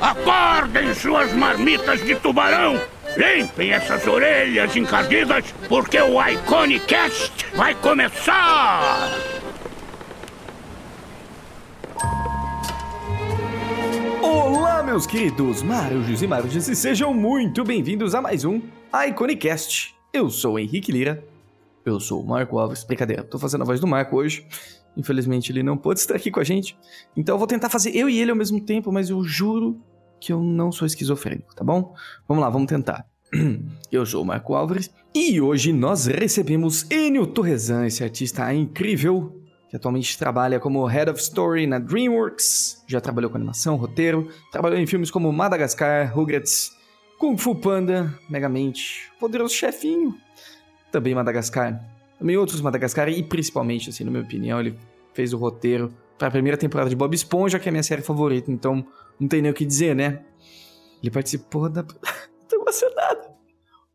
Acordem suas marmitas de tubarão! Limpem essas orelhas encardidas, porque o Iconicast vai começar! Olá, meus queridos marujos e marujas, e sejam muito bem-vindos a mais um Iconicast. Eu sou o Henrique Lira. Eu sou o Marco Alves. Brincadeira, tô fazendo a voz do Marco hoje. Infelizmente ele não pôde estar aqui com a gente. Então eu vou tentar fazer eu e ele ao mesmo tempo, mas eu juro que eu não sou esquizofrênico, tá bom? Vamos lá, vamos tentar. Eu sou o Marco Álvares e hoje nós recebemos Enio Torresan, esse artista incrível que atualmente trabalha como Head of Story na DreamWorks, já trabalhou com animação, roteiro, trabalhou em filmes como Madagascar, Rugrats, Kung Fu Panda, Megamente, Poderoso Chefinho, também Madagascar, também outros Madagascar e principalmente, assim, na minha opinião, ele fez o roteiro para a primeira temporada de Bob Esponja, que é a minha série favorita, então não tem nem o que dizer, né? Ele participou da... Tô emocionado.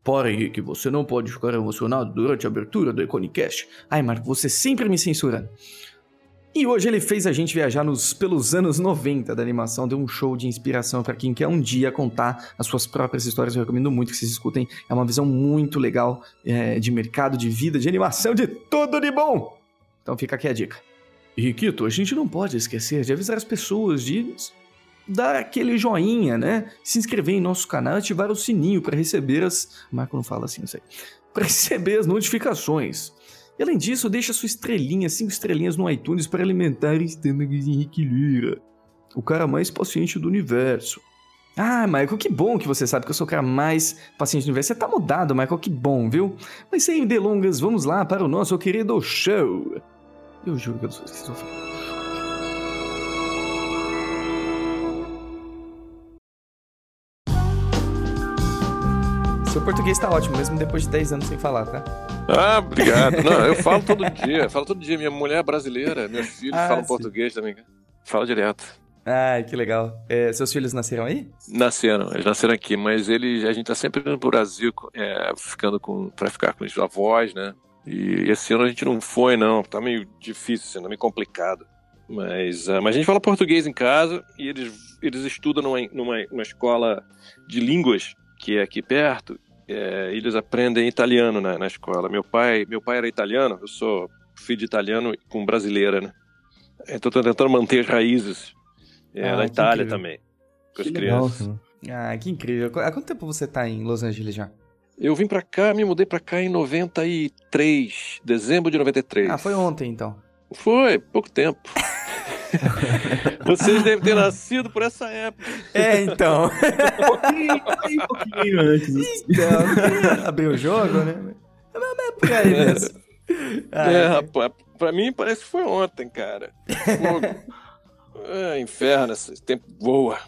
Para, Henrique, você não pode ficar emocionado durante a abertura do Iconicast. Ai, Marco, você sempre me censura. E hoje ele fez a gente viajar nos, pelos anos 90 da animação, deu um show de inspiração para quem quer um dia contar as suas próprias histórias. Eu recomendo muito que vocês escutem. É uma visão muito legal é, de mercado, de vida, de animação, de tudo de bom. Então fica aqui a dica. Riquito, a gente não pode esquecer de avisar as pessoas de dar aquele joinha, né? Se inscrever em nosso canal e ativar o sininho para receber as. Marco não fala assim, não sei. Para receber as notificações. E além disso, deixa sua estrelinha, cinco estrelinhas no iTunes para alimentar o estômago de Henrique Lira, o cara mais paciente do universo. Ah, Michael, que bom que você sabe que eu sou o cara mais paciente do universo. Você tá mudado, Michael, que bom, viu? Mas sem delongas, vamos lá para o nosso querido show. Eu juro que eu sou esquizofrênico. Seu português tá ótimo, mesmo depois de 10 anos sem falar, tá? Ah, obrigado. Não, eu falo todo dia, falo todo dia. Minha mulher é brasileira, meus filhos Ah, falam sim. português também. Falo direto. Ai, que legal. É, seus filhos nasceram aí? Nasceram, eles nasceram aqui, mas eles, a gente tá sempre indo pro Brasil, é, ficando com, pra ficar com os avós, né? E esse ano a gente não foi, não. Tá meio difícil, assim, tá meio complicado. Mas, ah, mas a gente fala português em casa e eles, eles estudam numa, numa, numa escola de línguas que é aqui perto. É, eles aprendem italiano na, na escola. Meu pai, meu pai era italiano, eu sou filho de italiano com brasileira, né? Então tô tentando manter as raízes é, Ah, Itália incrível. também. Com as Que legal, crianças. cara. Ah, que incrível. Há quanto tempo você tá em Los Angeles já? Eu vim pra cá, me mudei pra cá em 93, dezembro de 93. Ah, foi ontem então. Foi, pouco tempo. Vocês devem ter nascido por essa época. É, então. Um pouquinho, pouquinho, pouquinho antes. então abriu o jogo, né? Mas é por aí mesmo. Ah, é, rapaz, pra mim parece que foi ontem, cara. Fogo. é, inferno, esse tempo voa.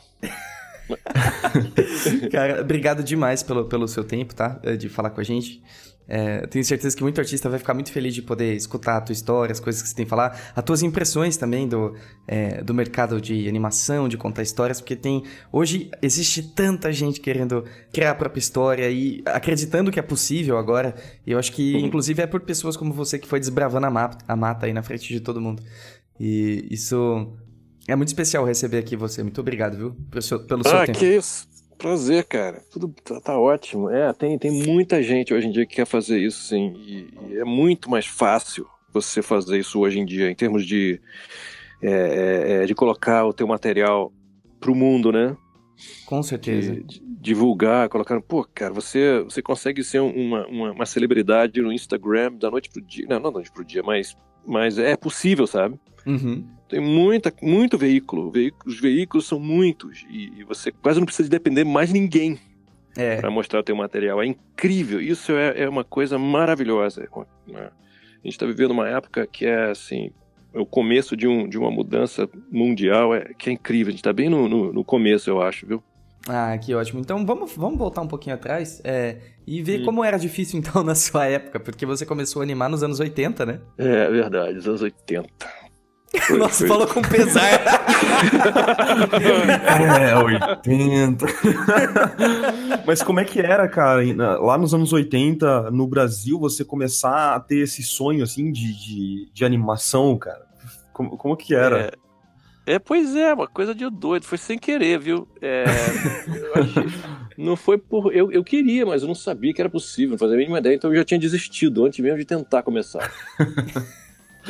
Cara, obrigado demais pelo, pelo seu tempo, tá? De falar com a gente. É, tenho certeza que muito artista vai ficar muito feliz de poder escutar a tua história, as coisas que você tem a falar, as tuas impressões também do, é, do mercado de animação, de contar histórias, porque tem. Hoje existe tanta gente querendo criar a própria história e acreditando que é possível agora. E eu acho que, inclusive, é por pessoas como você que foi desbravando a mata, a mata aí na frente de todo mundo. E isso é muito especial receber aqui você. Muito obrigado, viu? Pelo seu, pelo seu Ah, tempo. que isso. Prazer, cara. Tudo tá, tá ótimo. É, tem, tem muita gente hoje em dia que quer fazer isso, sim. E, e é muito mais fácil você fazer isso hoje em dia, em termos de, é, é, é, de colocar o teu material pro mundo, né? Com certeza. De, de divulgar, colocar. Pô, cara, você, você consegue ser uma, uma, uma celebridade no Instagram da noite pro dia. Não, não da noite pro dia, mas, mas é possível, sabe? Uhum. Tem muita, muito veículo. Veículo- Os veículos são muitos. E, e você quase não precisa de depender mais de ninguém É. para mostrar o teu material. É incrível. Isso é, é uma coisa maravilhosa. né? A gente está vivendo uma época que é assim. é O começo de, um, de uma mudança mundial é, que é incrível. A gente está bem no, no, no começo, eu acho, viu? Ah, que ótimo. Então vamos, vamos voltar um pouquinho atrás é, e ver Hum. como era difícil então na sua época, porque você começou a animar nos anos 80, né? É verdade, os anos 80. Foi- Nossa, foi- falou com pesar. É, 80. Mas como é que era, cara, lá nos anos 80, no Brasil, você começar a ter esse sonho, assim, de, de, de animação, cara? Como, como que era? É, É, pois é, uma coisa de doido, foi sem querer, viu? É, achei, não foi por. Eu, eu queria, mas eu não sabia que era possível, não fazia a mínima ideia, então eu já tinha desistido antes mesmo de tentar começar.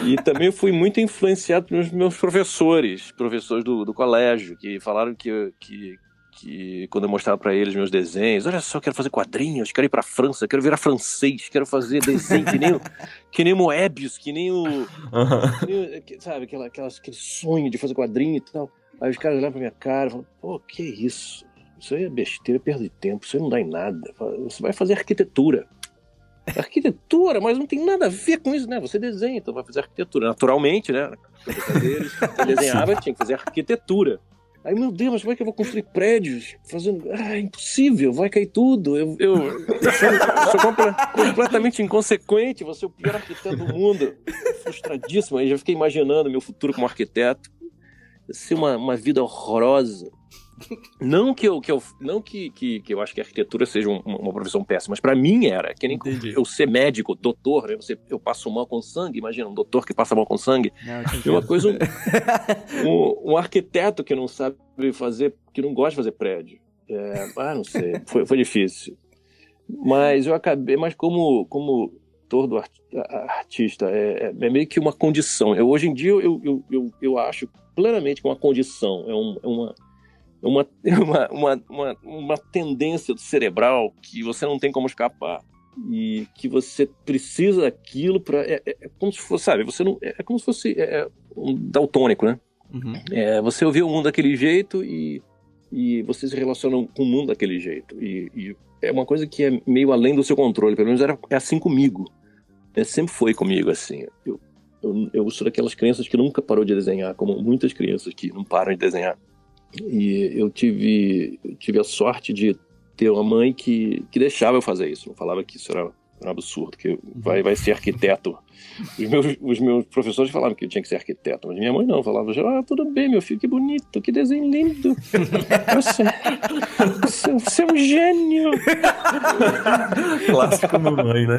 E também fui muito influenciado pelos meus professores, professores do, do colégio, que falaram que, que, que quando eu mostrava para eles meus desenhos, olha só, quero fazer quadrinhos, quero ir para França, quero virar francês, quero fazer desenho que nem, o, que nem Moebius, que nem o. Que nem, sabe, aquela, aquelas, aquele sonho de fazer quadrinho e tal. Aí os caras olhavam pra minha cara e falavam, pô, que isso? Isso aí é besteira, perda de tempo, isso aí não dá em nada. Você vai fazer arquitetura. Arquitetura, mas não tem nada a ver com isso, né? Você desenha, então vai fazer arquitetura. Naturalmente, né? Deles, desenhava, tinha que fazer arquitetura. Aí, meu Deus, mas como é que eu vou construir prédios? Fazendo. Ah, é impossível, vai cair tudo. Eu, eu, eu sou, sou completamente inconsequente, vou ser o pior arquiteto do mundo. Frustradíssimo. Aí já fiquei imaginando meu futuro como arquiteto. Ser uma, uma vida horrorosa. Não que eu, que eu, não que, que, que eu acho que a arquitetura seja um, uma profissão péssima, mas para mim era. Que nem Entendi. eu ser médico, doutor, né? Você, eu passo mal com sangue, imagina, um doutor que passa mal com sangue. Não, uma coisa, um, um, um, arquiteto que não sabe fazer, que não gosta de fazer prédio. É, ah, não sei, foi, foi difícil. Mas eu acabei, mas como, como todo artista, é, é, meio que uma condição. Eu, hoje em dia eu, eu, eu, eu acho plenamente que é uma condição, é, um, é uma uma, uma, uma, uma, uma tendência do cerebral que você não tem como escapar. E que você precisa daquilo para é, é, é, como se fosse sabe você não é, é como se fosse é, é um daltônico né? Uhum. é, você ouvir o mundo daquele jeito e e você se relaciona com o mundo daquele jeito. E, e é uma coisa que é meio além do seu controle pelo menos era é assim comigo. É, sempre foi comigo assim. Eu, eu, eu sou daquelas crianças que nunca parou de desenhar como muitas crianças que não param de desenhar e eu tive, eu tive a sorte de ter uma mãe que, que deixava eu fazer isso, não falava que isso era, era um absurdo, que vai, vai ser arquiteto. Os meus, os meus professores falavam que eu tinha que ser arquiteto, mas minha mãe não, falava, ah, tudo bem, meu filho, que bonito, que desenho lindo. Você, você, você é um gênio. Clássico mamãe, né?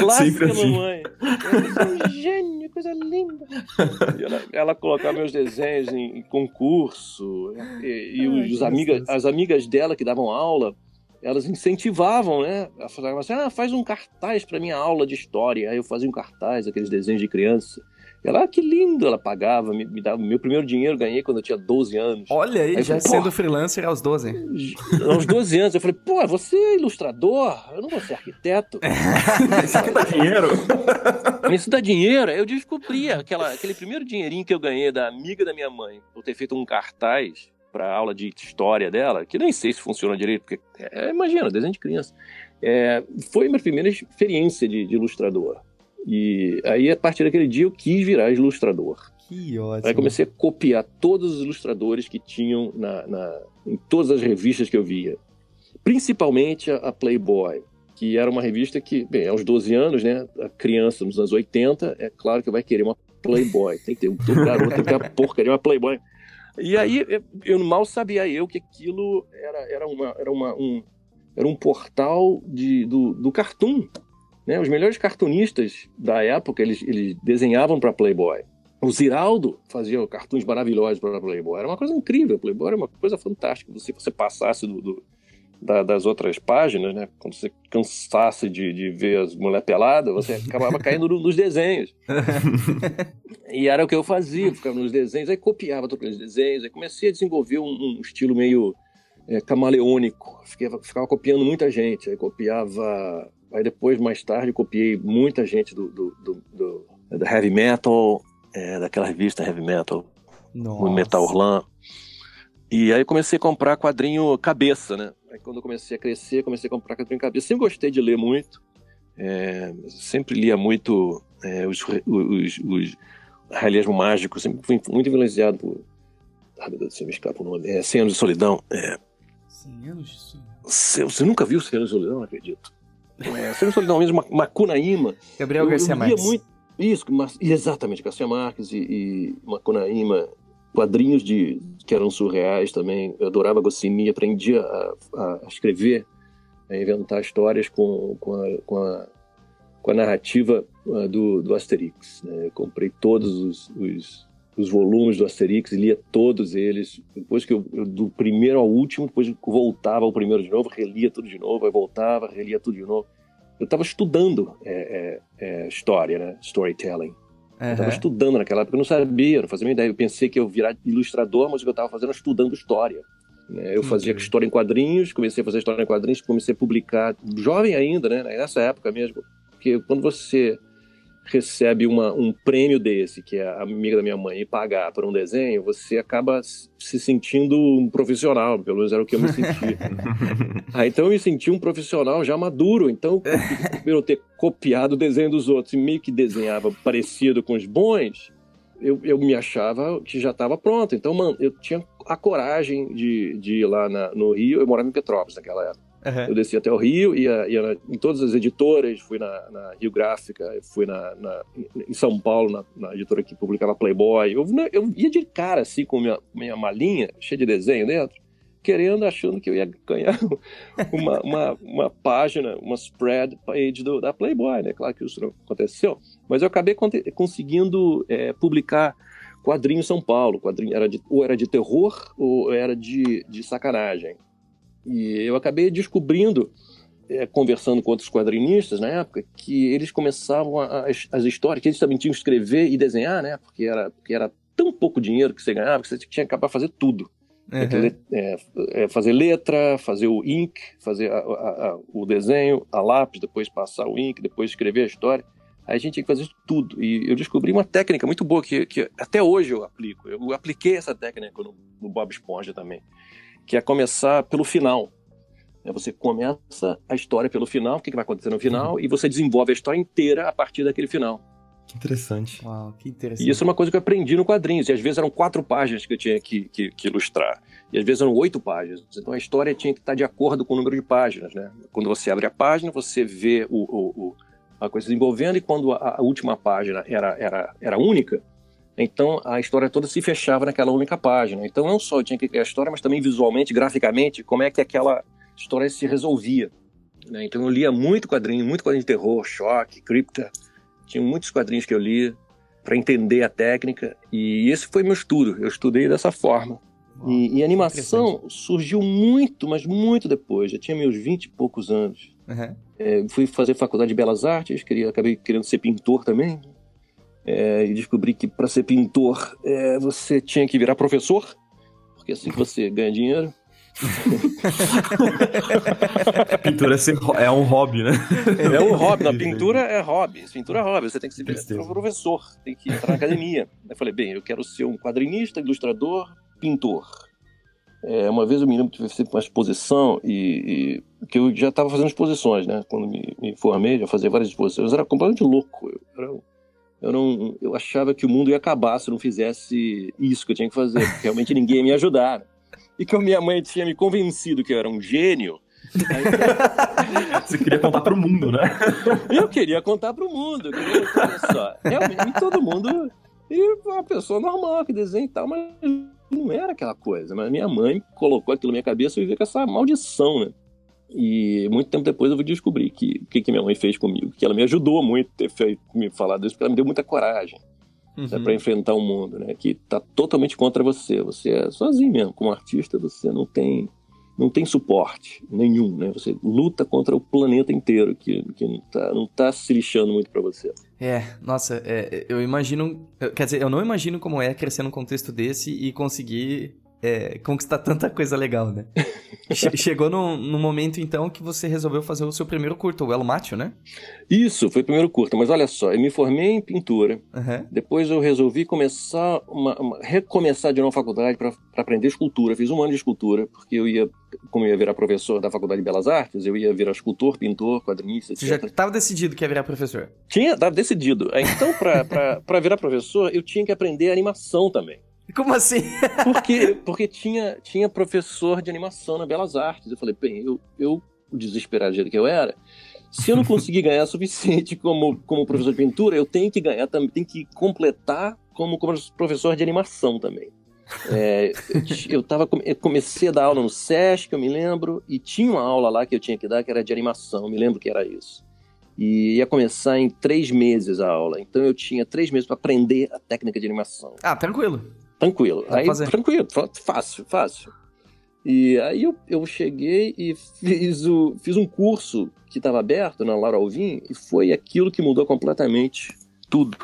Clássico assim. mamãe. Você é um gênio, coisa linda. Ela, ela, colocava meus desenhos em, em concurso, e, e os, os amigas, as amigas dela que davam aula, elas incentivavam, né? A fazer assim, ah, faz um cartaz para minha aula de história. Aí eu fazia um cartaz, aqueles desenhos de criança. E ela, ah, que lindo, ela pagava, me, me dava. Meu primeiro dinheiro ganhei quando eu tinha 12 anos. Olha aí, aí já falei, sendo freelancer aos 12. Aos 12 anos, eu falei, pô, você é ilustrador? Eu não vou ser arquiteto. Isso aqui dá dinheiro? Isso dá dinheiro? Eu descobri aquela, aquele primeiro dinheirinho que eu ganhei da amiga da minha mãe, por ter feito um cartaz para aula de história dela, que nem sei se funciona direito, porque é, imagina, desenho de criança. É, foi minha primeira experiência de, de, ilustrador. E aí, a partir daquele dia, eu quis virar ilustrador. Que ótimo. Aí comecei a copiar todos os ilustradores que tinham na, na em todas as revistas que eu via. Principalmente a, a Playboy, que era uma revista que, bem, aos 12 anos, né, a criança nos anos 80, é claro que vai querer uma Playboy. Tem que ter um garoto, tem que ter uma porcaria, uma Playboy. E aí eu mal sabia eu que aquilo era, era, uma, era, uma, um, era um portal de, do, do cartoon. Né? Os melhores cartunistas da época eles, eles desenhavam para Playboy. O Ziraldo fazia cartuns maravilhosos para Playboy. Era uma coisa incrível. Playboy era uma coisa fantástica. Se você passasse do, do da, das outras páginas, né? Quando você cansasse de, de ver as mulheres peladas, você acabava caindo nos desenhos. e era o que eu fazia, ficava nos desenhos, aí copiava todos aqueles desenhos, aí comecei a desenvolver um, um estilo meio é, camaleônico. Ficava, ficava, copiando muita gente, aí copiava. Aí depois, mais tarde, copiei muita gente do, do, do, do, do heavy metal, é, daquela revista heavy metal, Nossa. Metal Orlan. E aí comecei a comprar quadrinho cabeça, né? Aí quando eu comecei a crescer, comecei a comprar quadrinho cabeça. Sempre gostei de ler muito. É, sempre lia muito é, os, os, os realismo mágico. Sempre fui muito influenciado por... Ah, meu Deus, você me escapa o nome. É, 100 anos de solidão. É... 100 anos de solidão? Você, você nunca viu 100 anos de solidão? Não acredito. É, 100 anos de solidão mesmo, Macunaíma. Gabriel Garcia Marques. Muito... Isso, exatamente, Garcia Marques e, e Macunaíma quadrinhos de que eram surreais também. Eu adorava Goscinny, aprendia a, a, escrever, a inventar histórias com, com, a, com, a, com a narrativa uh, do, do Asterix. Né? Eu comprei todos os, os, os volumes do Asterix, lia todos eles. Depois que eu, eu, do primeiro ao último, depois voltava ao primeiro de novo, relia tudo de novo, aí voltava, relia tudo de novo. Eu estava estudando é, é, é, história, né? Storytelling. Uhum. Eu estava estudando naquela época, eu não sabia, não fazia ideia. Eu pensei que eu virar ilustrador, mas o que eu estava fazendo era estudando história. Né? Eu fazia uhum. história em quadrinhos, comecei a fazer história em quadrinhos, comecei a publicar, jovem ainda, né? Nessa época mesmo. Porque quando você recebe uma, um prêmio desse, que é a amiga da minha mãe, e pagar por um desenho, você acaba se sentindo um profissional, pelo menos era o que eu me senti. ah, então eu me senti um profissional já maduro, então eu ter copiado o desenho dos outros e meio que desenhava parecido com os bons, eu, eu me achava que já estava pronto. Então, mano, eu tinha a coragem de, de ir lá na, no Rio, eu morava em Petrópolis naquela época. Uhum. Eu desci até o Rio, ia, ia em todas as editoras, fui na, na Rio Gráfica, fui na, na, em São Paulo, na, na, editora que publicava Playboy. Eu, eu ia de cara, assim, com minha, minha malinha, cheia de desenho dentro, querendo, achando que eu ia ganhar uma, uma, uma página, uma spread page do, da Playboy, né? Claro que isso não aconteceu, mas eu acabei conseguindo é, publicar quadrinho São Paulo, quadrinho era de, ou era de terror ou era de, de sacanagem. E eu acabei descobrindo, é, conversando com outros quadrinistas na época, que eles começavam a, as, as, histórias, que eles também tinham que escrever e desenhar, né? Porque era, porque era tão pouco dinheiro que você ganhava que você tinha que acabar fazer tudo. Uhum. É, é, fazer letra, fazer o ink, fazer a, a, o desenho, a lápis, depois passar o ink, depois escrever a história. Aí a gente tinha que fazer tudo. E eu descobri uma técnica muito boa que, que até hoje eu aplico. Eu apliquei essa técnica no, no Bob Esponja também que é começar pelo final. É, você começa a história pelo final, o que vai acontecer no final, uhum. e você desenvolve a história inteira a partir daquele final. Que interessante. Uau, que interessante. E isso é uma coisa que eu aprendi no quadrinhos. E às vezes eram quatro páginas que eu tinha que, que, que, ilustrar. E às vezes eram oito páginas. Então a história tinha que estar de acordo com o número de páginas. Né? Quando você abre a página, você vê o, o, o a coisa desenvolvendo, e quando a, a, última página era, era, era única, então a história toda se fechava naquela única página. Então não só eu tinha que criar a história, mas também visualmente, graficamente, como é que aquela história se resolvia. Né? Então eu lia muito quadrinho, muito quadrinho de terror, choque, cripta. Tinha muitos quadrinhos que eu lia para entender a técnica e esse foi meu estudo. Eu estudei dessa forma. e, e animação surgiu muito, mas muito depois. Já tinha meus vinte e poucos anos. Uhum. É, fui fazer faculdade de belas artes, queria, acabei querendo ser pintor também é, e descobri que para ser pintor é, você tinha que virar professor, porque assim que você ganha dinheiro. pintura é, um hobby, né? É um hobby. Na pintura é hobby. Pintura é hobby. Você tem que ser professor, tem que entrar na academia. Eu falei, bem, eu quero ser um quadrinista, ilustrador, pintor. É, uma vez eu me lembro que uma exposição e, e, que eu já estava fazendo exposições, né? Quando me, me formei, já fazia várias exposições. Eu era completamente louco. Eu era eu não eu achava que o mundo ia acabar se eu não fizesse isso que eu tinha que fazer, porque realmente ninguém ia me ajudar. E que a minha mãe tinha me convencido que eu era um gênio. Aí... Você queria contar para o mundo, né? Eu queria contar para o mundo. Queria, olha só, realmente todo mundo. E uma pessoa normal que desenha e tal, mas não era aquela coisa. Mas minha mãe colocou aquilo na minha cabeça e vivia com essa maldição, né? E muito tempo depois eu vou descobrir que o que, que minha mãe fez comigo, que ela me ajudou muito ter feito, me falado isso, porque ela me deu muita coragem uhum. para enfrentar o mundo, né? Que tá totalmente contra você. Você é sozinho mesmo, como artista, você não tem não tem suporte nenhum, né? Você luta contra o planeta inteiro que, que não, tá, não tá se lixando muito para você. É, nossa, é, eu imagino, quer dizer, eu não imagino como é crescer num contexto desse e conseguir é, conquistar tanta coisa legal, né? Chegou no, no, momento, então, que você resolveu fazer o seu primeiro curto, o El Mátio, né? Isso, foi o primeiro curto. Mas olha só, eu me formei em pintura. Uhum. Depois eu resolvi começar, uma, uma, recomeçar de novo a faculdade para aprender escultura. Fiz um ano de escultura, porque eu ia, como eu ia virar professor da Faculdade de Belas Artes, eu ia virar escultor, pintor, quadrinista, etc. Você já estava decidido que ia virar professor? Tinha, estava decidido. Então, para virar professor, eu tinha que aprender animação também. Como assim? porque porque tinha, tinha professor de animação na Belas Artes. Eu falei, bem, eu, eu desesperado do jeito que eu era, se eu não conseguir ganhar suficiente como, como professor de pintura, eu tenho que ganhar também, tenho que completar como, como professor de animação também. É, eu, tava, eu comecei a dar aula no SESC, eu me lembro, e tinha uma aula lá que eu tinha que dar que era de animação, eu me lembro que era isso. E ia começar em três meses a aula. Então eu tinha três meses para aprender a técnica de animação. Ah, tranquilo. Tranquilo. Pra aí, fazer. tranquilo, fácil, fácil. E aí eu, eu cheguei e fiz, o, fiz um curso que estava aberto na Laura Alvim e foi aquilo que mudou completamente tudo.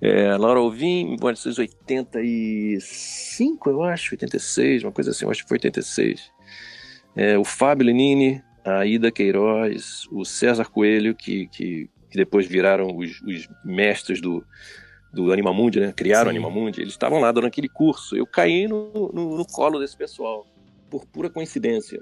É, Laura Alvim, em 1985, eu acho, 86, uma coisa assim, eu acho que foi 86. É, o Fábio Lenini, a Ida Queiroz, o César Coelho, que, que, que depois viraram os, os mestres do, do Animamundi, né? Criaram o Sim. Animamundi. Eles estavam lá dando aquele curso. Eu caí no, no, no colo desse pessoal, por pura coincidência.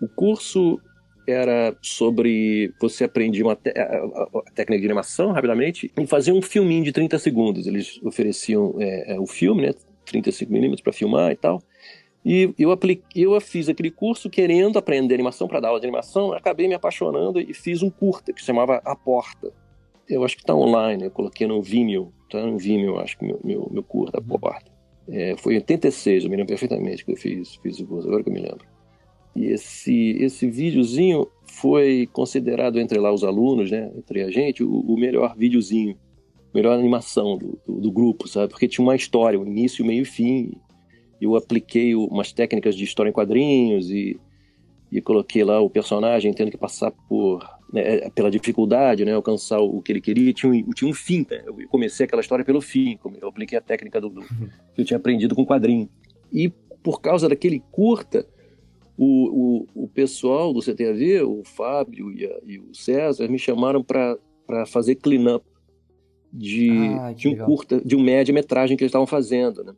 O curso era sobre você aprender uma te- a técnica de animação rapidamente e fazer um filminho de 30 segundos. Eles ofereciam é, é, o filme, né? 35mm para filmar e tal. E eu, apliquei, eu fiz aquele curso querendo aprender animação para dar aula de animação. Acabei me apaixonando e fiz um curta que se chamava A Porta. Eu acho que está online, eu coloquei no Vimeo. Tá no Vimeo, acho que meu, meu, meu curta, A Porta. É, foi em 86, eu me lembro perfeitamente que eu fiz, fiz o curso, agora que eu me lembro. E esse, esse videozinho foi considerado entre lá os alunos, né, entre a gente, o, o melhor videozinho, melhor animação do, do, do grupo, sabe? Porque tinha uma história, um início, meio e fim. Eu apliquei o- umas técnicas de história em quadrinhos e, e coloquei lá o personagem tendo que passar por né, pela dificuldade, né, alcançar o que ele queria. Tinha um, tinha um fim. Né? Eu comecei aquela história pelo fim. Eu apliquei a técnica do, do- que eu tinha aprendido com quadrinho. E por causa daquele curta, o, o, o pessoal do CTAV, o Fábio e, a- e o César, me chamaram para fazer clean-up de, Ah, de um legal. curta, de um média-metragem que eles estavam fazendo, né?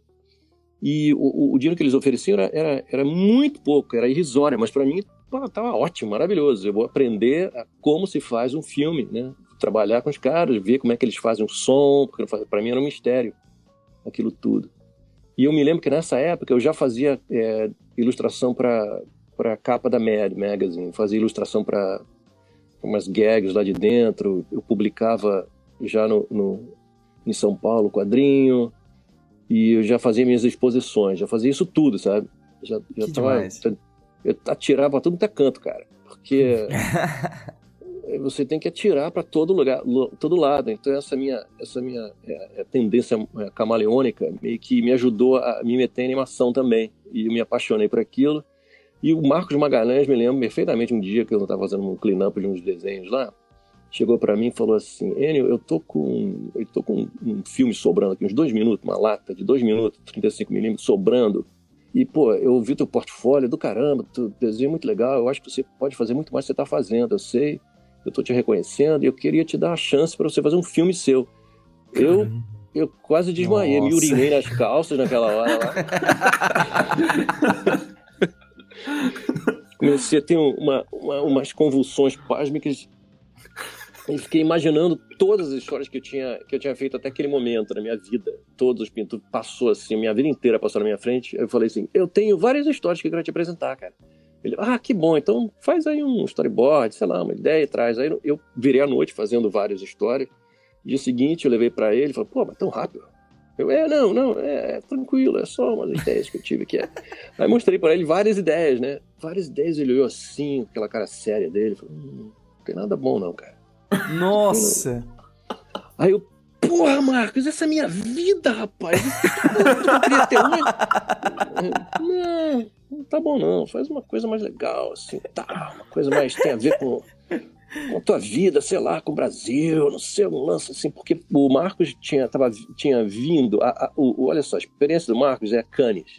E o, o, o dinheiro que eles ofereciam era, era, era muito pouco, era irrisório, mas para mim estava ótimo, maravilhoso. Eu vou aprender como se faz um filme, né? Trabalhar com os caras, ver como é que eles fazem o som, porque para mim era um mistério aquilo tudo. E eu me lembro que nessa época eu já fazia é, ilustração para para capa da Mad Magazine, fazia ilustração para umas gags lá de dentro, eu publicava já no, no em São Paulo quadrinho e eu já fazia minhas exposições, já fazia isso tudo, sabe? Já, já Que tava, demais. Eu atirava pra tudo que é canto, cara, porque você tem que atirar para todo lugar, todo lado. Então essa minha, essa minha é, é, tendência é, camaleônica meio que me ajudou a me meter em animação também. E eu me apaixonei por aquilo. E o Marcos Magalhães me lembro perfeitamente um dia que eu estava fazendo um clean-up de uns desenhos lá. Chegou para mim e falou assim: Enio, eu tô com, eu tô com um filme sobrando aqui, uns dois minutos, uma lata de dois minutos, 35 milímetros sobrando. E, pô, eu vi teu portfólio do caramba, tu desenho muito legal, eu acho que você pode fazer muito mais do que você está fazendo, eu sei, eu tô te reconhecendo e eu queria te dar a chance para você fazer um filme seu. Eu, eu quase desmaiei, me Nossa. urinei nas calças naquela hora lá. Comecei a ter uma, uma- umas convulsões pásmicas e fiquei imaginando todas as histórias que eu tinha que eu tinha feito até aquele momento na minha vida. Todos os pintos passou assim, minha vida inteira passou na minha frente. Eu falei assim: "Eu tenho várias histórias que eu quero te apresentar, cara". Ele: "Ah, que bom. Então faz aí um storyboard, sei lá, uma ideia e traz". Aí eu virei à noite fazendo várias histórias. Dia seguinte eu levei pra ele, falou: "Pô, mas tão rápido". Eu: "É, não, não, é, é tranquilo, é só umas ideias que eu tive aqui". Aí mostrei pra ele várias ideias, né? Várias ideias, ele olhou assim, aquela cara séria dele, falou: hum, "Não tem nada bom não, cara". Nossa! Aí eu, porra, Marcos, essa é minha vida, rapaz. Eu queria ter uma. Não, não tá bom não. Faz uma coisa mais legal, assim, tá. Uma coisa mais tem a ver com, com a tua vida, sei lá, com o Brasil, não sei, um lance assim, porque o Marcos tinha, tava, tinha vindo. A, a- o, olha só, a experiência do Marcos é Cannes.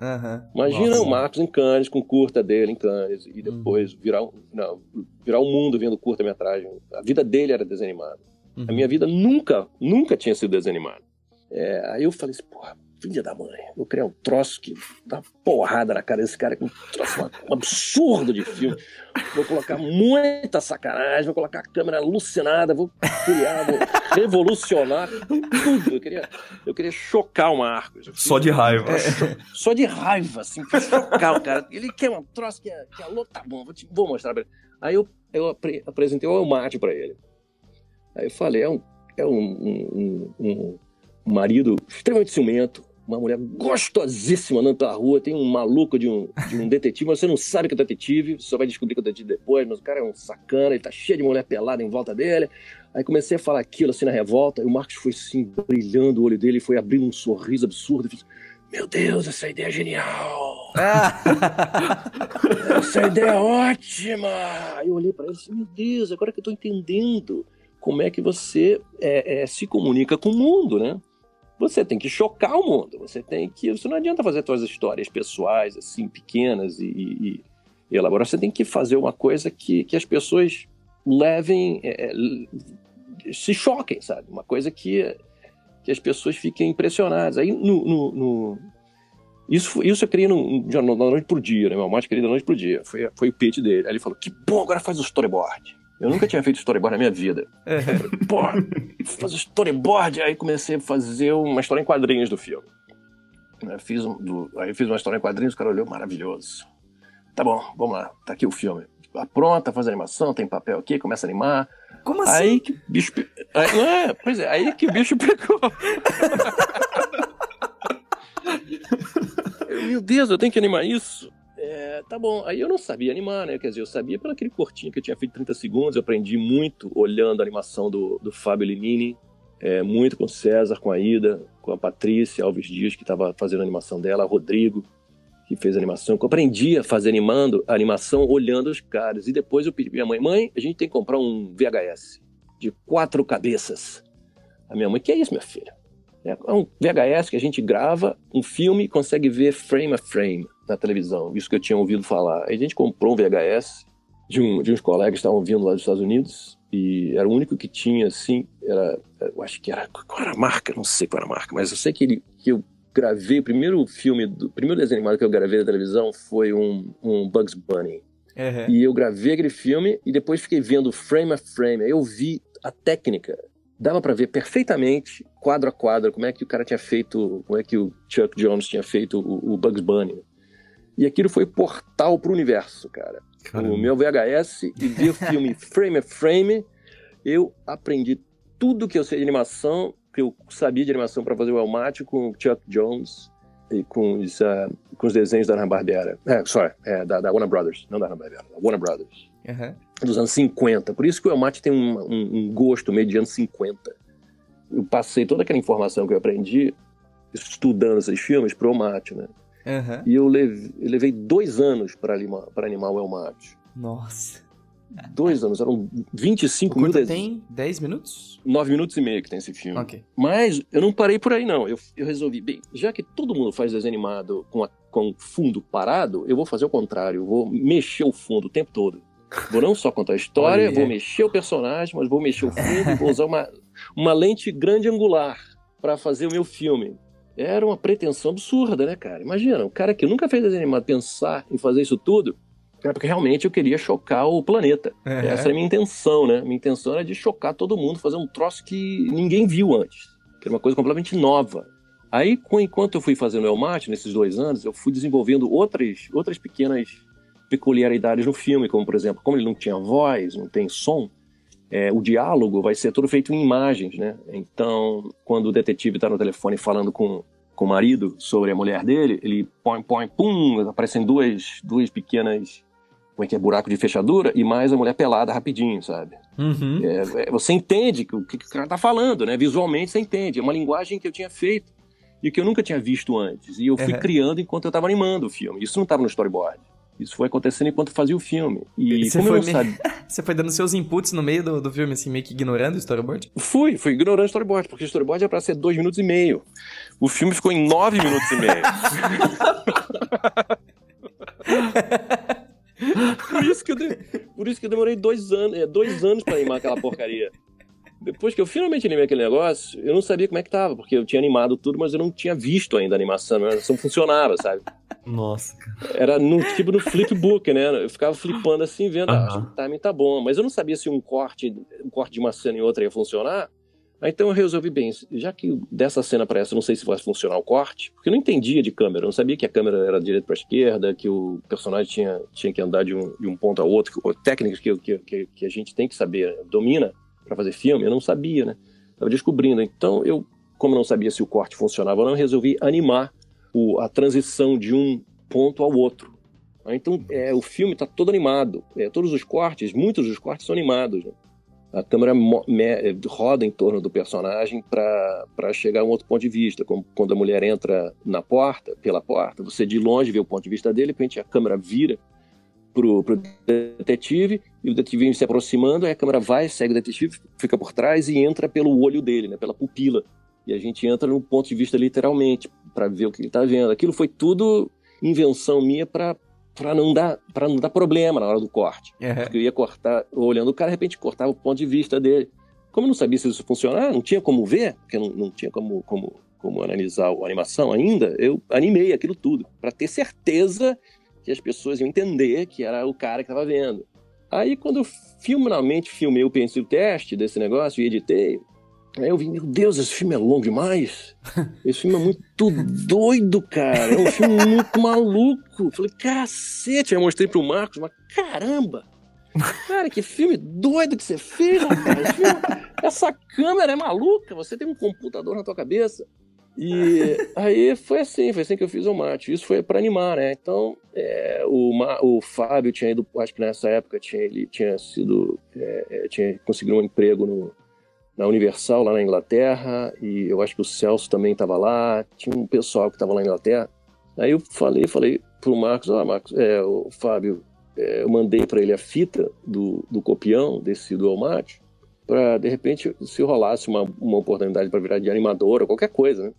Aham. Imagina Nossa. o Marcos em Cannes, com curta dele em Cannes, e depois virar, um- não, virar o mundo vendo curta-metragem. A vida dele era desanimada. Uhum. A minha vida nunca, nunca tinha sido desanimada. É, aí eu falei assim, porra, filha da mãe, vou criar um troço que dá uma porrada na cara desse cara, com um troço um absurdo de filme. Vou colocar muita sacanagem, vou colocar a câmera alucinada, vou criar, vou revolucionar tudo. Eu queria, eu queria chocar o Marcos. Só de raiva. só de raiva, assim, chocar o cara. Ele quer um troço que é, que é louco, tá bom, vou, te- vou mostrar pra ele. Aí eu, eu apre- apresentei o Almate pra ele. Aí eu falei, é um, é um- um- um marido extremamente ciumento, uma mulher gostosíssima andando pela rua, tem um maluco de um, de um detetive, mas você não sabe que é detetive, você só vai descobrir que é detetive depois, mas o cara é um sacana, ele tá cheio de mulher pelada em volta dele. Aí comecei a falar aquilo assim na revolta, e o Marcos foi assim, brilhando o olho dele, foi abrindo um sorriso absurdo, e fez, meu Deus, essa ideia é genial! essa ideia é ótima! Aí eu olhei para ele e disse, meu Deus, agora que eu tô entendendo como é que você é, é, se comunica com o mundo, né? Você tem que chocar o mundo, você tem que. Você não adianta fazer suas histórias pessoais, assim, pequenas e, e, e, elaborar. Você tem que fazer uma coisa que, que as pessoas levem. É, é se choquem, sabe? Uma coisa que, que as pessoas fiquem impressionadas. Aí no, no, no isso, isso eu criei no, da noite pro dia, né? Meu mais querido da noite pro dia. Foi, foi o pitch dele. Aí ele falou: que bom, agora faz o storyboard. Eu nunca tinha feito storyboard na minha vida. É. Pô, fazer storyboard. Aí comecei a fazer uma história em quadrinhos do filme. Eu fiz um, do, aí fiz uma história em quadrinhos, o cara olhou, maravilhoso. Tá bom, vamos lá, tá aqui o filme. Tá pronta, faz a animação, tem papel aqui, começa a animar. Como assim? Aí que bicho. Aí, é, pois é, aí que o bicho pegou. Meu Deus, eu tenho que animar isso. É, tá bom. Aí eu não sabia animar, né? Quer dizer, eu sabia pelo aquele cortinho que eu tinha feito 30 segundos. Eu aprendi muito olhando a animação do, do Fábio Linini, é, muito com o César, com a Ida, com a Patrícia Alves Dias, que estava fazendo a animação dela, Rodrigo, que fez a animação. Eu aprendi a fazer animando, a animação olhando os caras. E depois eu pedi pra minha mãe: mãe, a gente tem que comprar um VHS de quatro cabeças. A minha mãe, que é isso, minha filha? É um VHS que a gente grava um filme e consegue ver frame a frame na televisão. Isso que eu tinha ouvido falar. Aí a gente comprou um VHS de, um, de uns colegas que estavam vindo lá dos Estados Unidos e era o único que tinha, assim, era, eu acho que era, qual era a marca? Não sei qual era a marca, mas eu sei que, ele, que eu gravei, o primeiro filme, do, o primeiro desenho animado que eu gravei na televisão foi um, um Bugs Bunny. Uhum. E eu gravei aquele filme e depois fiquei vendo frame a frame. Aí eu vi a técnica dava para ver perfeitamente, quadro a quadro, como é que o cara tinha feito, como é que o Chuck Jones tinha feito o, o Bugs Bunny. E aquilo foi portal pro universo, cara. Caramba. O meu VHS e ver o filme frame a frame, eu aprendi tudo que eu sei de animação, que eu sabia de animação para fazer o Elmate com o Chuck Jones e com os, uh, com os desenhos da Hanna-Barbera. É, sorry, é, da, da Warner Brothers, não da Hanna-Barbera, da Warner Brothers. Uhum dos anos 50. Por isso que o Elmate tem um, um, um gosto meio de anos 50. Eu passei toda aquela informação que eu aprendi estudando esses filmes pro Elmate, né? Uhum. E eu levei, eu levei, dois anos para animar, o Elmate. Nossa. Dois anos, eram 25 minutos. tem 10 minutos? 9 minutos e meio que tem esse filme. Okay. Mas eu não parei por aí, não. Eu, eu resolvi, bem, já que todo mundo faz desenho animado com, a, com fundo parado, eu vou fazer o contrário. Eu vou mexer o fundo o tempo todo. Vou não só contar a história, vou mexer o personagem, mas vou mexer o fundo, vou usar uma, uma lente grande angular para fazer o meu filme. Era uma pretensão absurda, né, cara? Imagina, um cara que nunca fez desenho animado pensar em fazer isso tudo, é porque realmente eu queria chocar o planeta. Essa era a minha intenção, né? Minha intenção era de chocar todo mundo, fazer um troço que ninguém viu antes. Que era uma coisa completamente nova. Aí, enquanto eu fui fazendo o Elmate, nesses dois anos, eu fui desenvolvendo outras, outras pequenas peculiaridades no filme, como por exemplo, como ele não tinha voz, não tem som, é, o diálogo vai ser todo feito em imagens, né? Então, quando o detetive está no telefone falando com, com o marido sobre a mulher dele, ele põe, põe, pum, aparecem duas, duas pequenas, como é que é, buraco de fechadura, e mais a mulher pelada rapidinho, sabe? Uhum. É, é você entende o que, que o cara tá falando, né? Visualmente você entende. É uma linguagem que eu tinha feito e que eu nunca tinha visto antes. E eu fui uhum. criando enquanto eu estava animando o filme. Isso não estava no storyboard. Isso foi acontecendo enquanto fazia o filme. E você foi meio... sabe... Você foi dando seus inputs no meio do, do filme, assim, meio que ignorando o storyboard? Fui, fui ignorando o storyboard, porque o storyboard é pra ser dois minutos e meio. O filme ficou em nove minutos e meio. por, isso que eu de... por isso que eu demorei dois anos, é, dois anos pra animar aquela porcaria. Depois que eu finalmente animei aquele negócio, eu não sabia como é que tava, porque eu tinha animado tudo, mas eu não tinha visto ainda a animação, a animação funcionava, sabe? Nossa. Era no, tipo no flipbook, né? Eu ficava flipando assim, vendo, uhum. ah, o timing tá bom. Mas eu não sabia se um corte, um corte de uma cena em outra ia funcionar. Aí então eu resolvi, bem, já que dessa cena para essa eu não sei se vai funcionar o corte, porque eu não entendia de câmera, eu não sabia que a câmera era direita para esquerda, que o personagem tinha, tinha que andar de um, de um ponto a outro, que, técnicas que, que, que a gente tem que saber, domina para fazer filme, eu não sabia, né? Tava descobrindo. Então eu como não sabia se o corte funcionava ou não, resolvi animar o, a transição de um ponto ao outro. Então, é, o filme está todo animado. É, todos os cortes, muitos dos cortes são animados. Né? A câmera roda em torno do personagem para chegar a um outro ponto de vista. Como quando a mulher entra na porta, pela porta, você de longe vê o ponto de vista dele, de repente a câmera vira pro, pro detetive e o detetive vem se aproximando, aí a câmera vai, segue o detetive, fica por trás e entra pelo olho dele, né, pela pupila. E a gente entra no ponto de vista literalmente para ver o que ele está vendo. Aquilo foi tudo invenção minha para para não dar para não dar problema na hora do corte. Uhum. Porque eu ia cortar, olhando o cara, de repente cortava o ponto de vista dele. Como eu não sabia se isso funcionava, não tinha como ver, porque não, não tinha como, como, como analisar a animação ainda, eu animei aquilo tudo, para ter certeza que as pessoas iam entender que era o cara que estava vendo. Aí, quando eu finalmente filmei o pencil teste desse negócio e editei, aí eu vi, meu Deus, esse filme é longo demais. Esse filme é muito doido, cara. É um filme muito maluco. Falei, cacete. Aí eu mostrei pro Marcos, mas caramba. Cara, que filme doido que você fez, rapaz. Filme... Essa câmera é maluca. Você tem um computador na tua cabeça. E aí foi assim, foi assim que eu fiz o mate. Isso foi para animar, né? Então, é, o, o Fábio tinha ido, acho que nessa época tinha, ele tinha sido, é, é, tinha conseguido um emprego no, na Universal lá na Inglaterra e eu acho que o Celso também estava lá. Tinha um pessoal que estava lá na Inglaterra. Aí eu falei, falei pro Marcos, ah, Marcos, é, o Fábio, é, eu mandei para ele a fita do, do copião desse Dual Mate para de repente se rolasse uma, uma oportunidade para virar de animador ou qualquer coisa, né?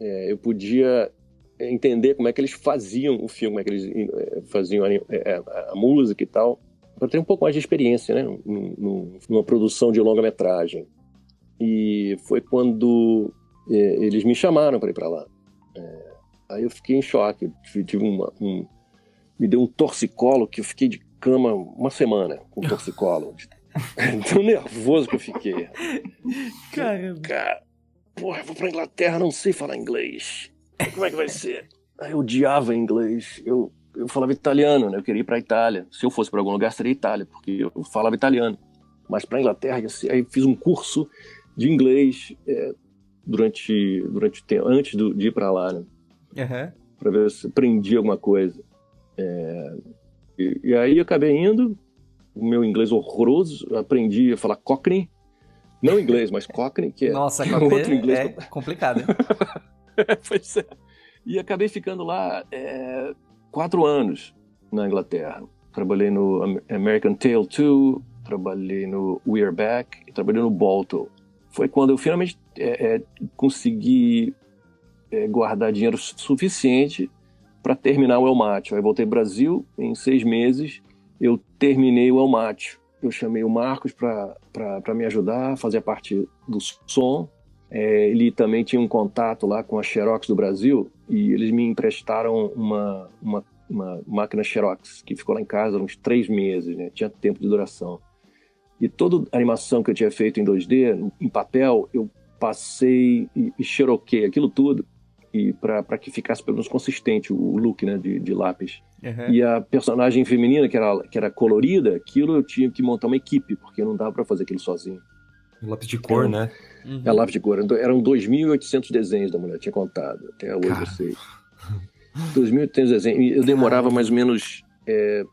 É, eu podia entender como é que eles faziam o filme, como é que eles é, faziam a, é, a, a música e tal, para ter um pouco mais de experiência, né, numa produção de longa-metragem. E foi quando é, eles me chamaram para ir para lá. É, aí eu fiquei em choque, tive uma, um, me deu um torcicolo que eu fiquei de cama uma semana com torcicolo. Tão nervoso que eu fiquei. Caramba. Cara, porra, eu vou pra Inglaterra, não sei falar inglês. Como é que vai ser? Eu odiava inglês. Eu, eu falava italiano, né? Eu queria ir pra Itália. Se eu fosse para algum lugar, seria Itália, porque eu falava italiano. Mas para Inglaterra, aí fiz um curso de inglês é, durante, durante o tempo, antes do, de ir para lá, né? Uhum. Para ver se aprendi alguma coisa. É, e, e, aí eu acabei indo, o meu inglês horroroso, aprendi a falar Cockney, não inglês, mas Cockney, que é Nossa, outro inglês. É complicado. pois é. E acabei ficando lá é, quatro anos na Inglaterra. Trabalhei no American Tale 2, trabalhei no We're Back e trabalhei no Balto. Foi quando eu finalmente é, é, consegui é, guardar dinheiro suficiente para terminar o El Macho. Aí voltei ao Brasil, em seis meses eu terminei o El Macho eu chamei o Marcos para me ajudar, fazer parte do som. É, ele também tinha um contato lá com a Xerox do Brasil e eles me emprestaram uma, uma, uma máquina Xerox que ficou lá em casa uns três meses, né? tinha tempo de duração. E toda a animação que eu tinha feito em 2D, em papel, eu passei e, e xeroquei aquilo tudo e para que ficasse pelo menos consistente o look né, de, de lápis. Uhum. E a personagem feminina, que era, que era colorida, aquilo eu tinha que montar uma equipe, porque não dava para fazer aquilo sozinho. Lápis de cor, né? Uhum. É lápis de cor. Eram 2.800 desenhos da mulher, tinha contado. Até hoje eu sei. 2.800 desenhos. Eu demorava mais ou menos é,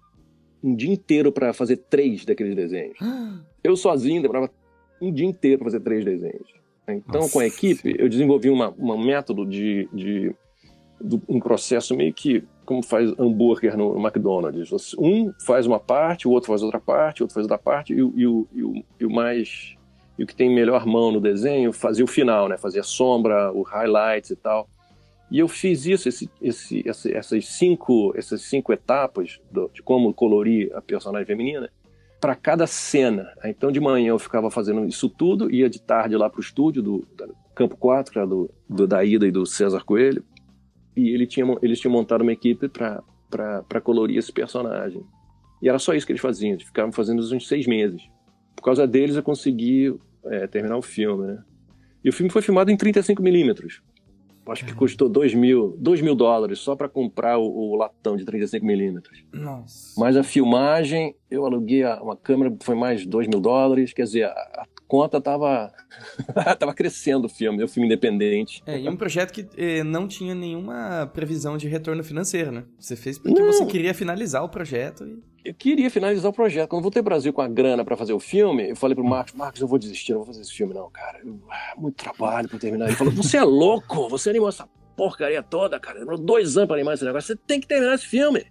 um dia inteiro para fazer três daqueles desenhos. Eu sozinho demorava um dia inteiro para fazer três desenhos. Então, Nossa. com a equipe, eu desenvolvi um método de, de, de, um processo meio que como faz hambúrguer no McDonald's. Um faz uma parte, o outro faz outra parte, o outro faz outra parte, e, e, e, o, e o mais e o que tem melhor mão no desenho fazia o final, né? Fazia sombra, o highlights e tal. E eu fiz isso, esse, esse, essas cinco, essas cinco etapas do, de como colorir a personagem feminina para cada cena. Então, de manhã eu ficava fazendo isso tudo, ia de tarde lá para o estúdio do, do, Campo 4, que do, do, da Ida e do César Coelho, e ele tinha, eles tinham montado uma equipe para colorir esse personagem. E era só isso que eles faziam, eles ficavam fazendo isso uns seis meses. Por causa deles eu consegui é, terminar o filme, né? E o filme foi filmado em 35mm. Acho que custou 2 mil, 2 mil dólares só para comprar o, o, latão de 35mm. Nossa. Mas a filmagem, eu aluguei uma câmera, foi mais 2 mil dólares. Quer dizer, a, a conta tava, tava crescendo o filme, o filme independente. É, e um projeto que eh, não tinha nenhuma previsão de retorno financeiro, né? Você fez porque Não. você queria finalizar o projeto e... Eu queria finalizar o projeto. Quando eu voltei ao Brasil com a grana pra fazer o filme, eu falei pro Marcos, Marcos, eu vou desistir, eu não vou fazer esse filme não, cara. Eu- ah, muito trabalho pra terminar. Ele falou, você é louco, você animou essa porcaria toda, cara. Demorou dois anos pra animar esse negócio, você tem que terminar esse filme.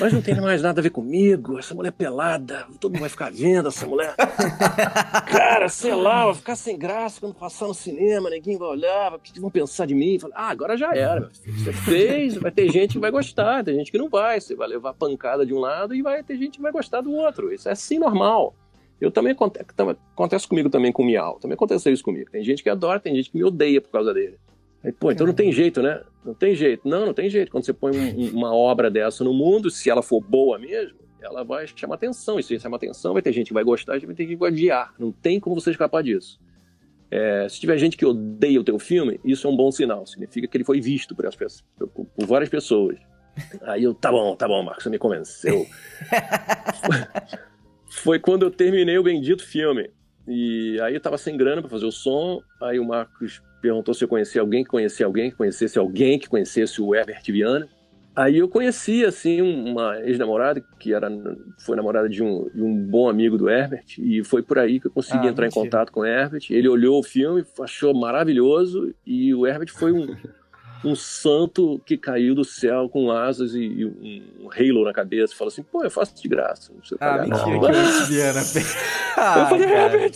Mas não tem mais nada a ver comigo, essa mulher pelada, todo mundo vai ficar vendo essa mulher. Cara, sei lá, vai ficar sem graça quando passar no cinema, ninguém vai olhar, o que vão pensar de mim? Falei, ah, agora já era, meu filho. Você fez, vai ter gente que vai gostar, tem gente que não vai. Você vai levar pancada de um lado e vai ter gente que vai gostar do outro. Isso é assim normal. Eu também aconte- tam- acontece comigo também com o Miau. Também aconteceu isso comigo. Tem gente que adora, tem gente que me odeia por causa dele. Aí, pô, então não tem jeito, né? Não tem jeito. Não, não tem jeito. Quando você põe um- uma obra dessa no mundo, se ela for boa mesmo, ela vai chamar atenção. E se chamar atenção, vai ter gente que vai gostar vai ter gente que vai odiar. Não tem como você escapar disso. É, se tiver gente que odeia o teu filme, isso é um bom sinal. Significa que ele foi visto por, pessoas- por- por várias pessoas. Aí eu, tá bom, tá bom, Marcos, você me convenceu. foi quando eu terminei o bendito filme. E aí eu tava sem grana pra fazer o som. Aí o Marcos perguntou se eu conhecia alguém que conhecia alguém que conhecesse alguém que conhecesse o Herbert Viana. Aí eu conheci, assim, uma ex-namorada que era, foi namorada de um, de um bom amigo do Herbert. E foi por aí que eu consegui Ah, entrar mentira. em contato com o Herbert. Ele olhou o filme, achou maravilhoso. E o Herbert foi um, um santo que caiu do céu com asas e, e um, halo na cabeça. Falou assim, pô, eu faço de graça. Não Ah, mentira, nada. que Viana. Ah, Eu falei, cara. Herbert,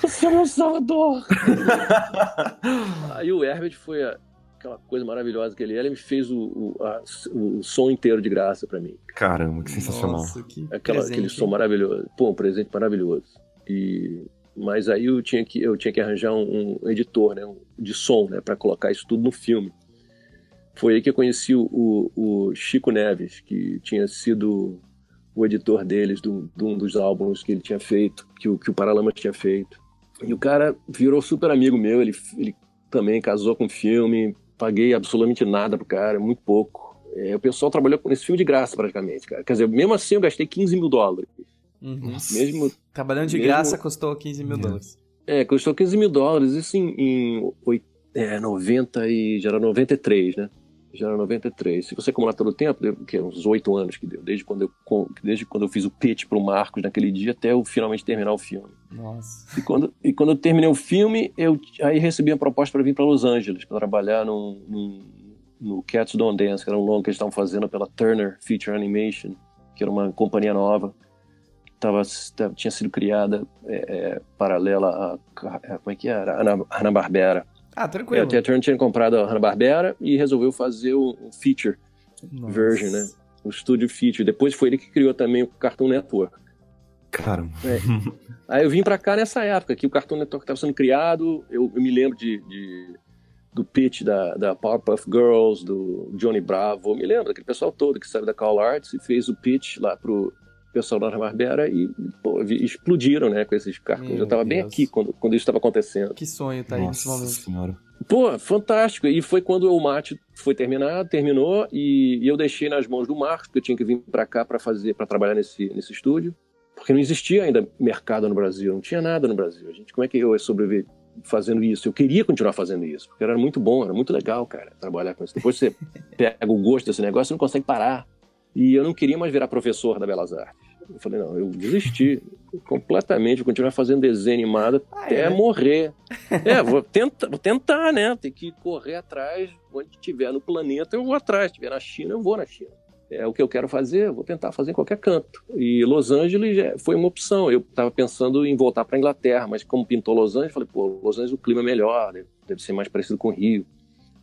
você é meu salvador. Aí o Herbert foi a- aquela coisa maravilhosa que ele é, ele me fez o, o, a- o som inteiro de graça pra mim. Caramba, que sensacional. Nossa, que Aquela, aquele som maravilhoso. Pô, um presente maravilhoso. E, mas aí eu tinha que, eu tinha que arranjar um, um editor né, de som né, para colocar isso tudo no filme. Foi aí que eu conheci o, o- o Chico Neves, que tinha sido o editor deles, de um, de um dos álbuns que ele tinha feito, que o, que o Paralamas tinha feito. E o cara virou super amigo meu, ele, ele também casou com o filme, paguei absolutamente nada pro cara, muito pouco. É, o pessoal trabalhou nesse filme de graça, praticamente, cara. Quer dizer, mesmo assim eu gastei 15 mil dólares. Uhum. Mesmo, Trabalhando de mesmo- graça custou 15 mil É. dólares. é, custou 15 mil dólares, isso em, em é, 90 e, já era 93, né? Já era 93. Se você acumular todo o tempo, deu o quê? uns oito anos que deu, desde quando, eu, desde quando eu fiz o pitch pro Marcos naquele dia até eu finalmente terminar o filme. Nossa. E quando, e quando eu terminei o filme, eu aí recebi a proposta para vir para Los Angeles, para trabalhar num, num- no Cats Don't Dance, que era um longo que eles estavam fazendo pela Turner Feature Animation, que era uma companhia nova, tava, tinha sido criada é, é, paralela a, a- Como é que era? Ana- Hanna-Barbera. Ah, É, tranquilo. a Turner tinha comprado a Hanna-Barbera e resolveu fazer o, o feature, Nossa. version, né? o Studio Feature. Depois foi ele que criou também o Cartoon Network. Caramba. Aí eu vim pra cá nessa época que o Cartoon Network estava sendo criado. Eu, eu me lembro de, de- do pitch da, da Powerpuff Girls, do Johnny Bravo. Eu me lembro daquele pessoal todo que saiu da Call Arts e fez o pitch lá pro pessoal da Barbera e pô, explodiram, né, com esses. Meu eu tava bem aqui quando, quando isso estava acontecendo. Que sonho tá aí nesse momento. senhora. Pô, fantástico. E foi quando o mate foi terminado, terminou, e, e eu deixei nas mãos do Marcos, porque eu tinha que vir para cá para fazer, para trabalhar nesse, nesse estúdio, porque não existia ainda mercado no Brasil, não tinha nada no Brasil. A gente, como é que eu ia sobreviver fazendo isso? Eu queria continuar fazendo isso, porque era muito bom, era muito legal, cara, trabalhar com isso. Depois você pega o gosto desse negócio, você não consegue parar. E eu não queria mais virar professor da Belas Artes. Eu falei, não, eu desisti completamente, continuar fazendo desenho animado Ah, até é? morrer. É, vou tentar, vou tentar, né? Tem que correr atrás, onde estiver no planeta eu vou atrás, se estiver na China eu vou na China. É o que eu quero fazer, eu vou tentar fazer em qualquer canto. E Los Angeles é, foi uma opção. Eu estava pensando em voltar para Inglaterra, mas como pintou Los Angeles, falei, pô, Los Angeles o clima é melhor, deve, deve ser mais parecido com o Rio,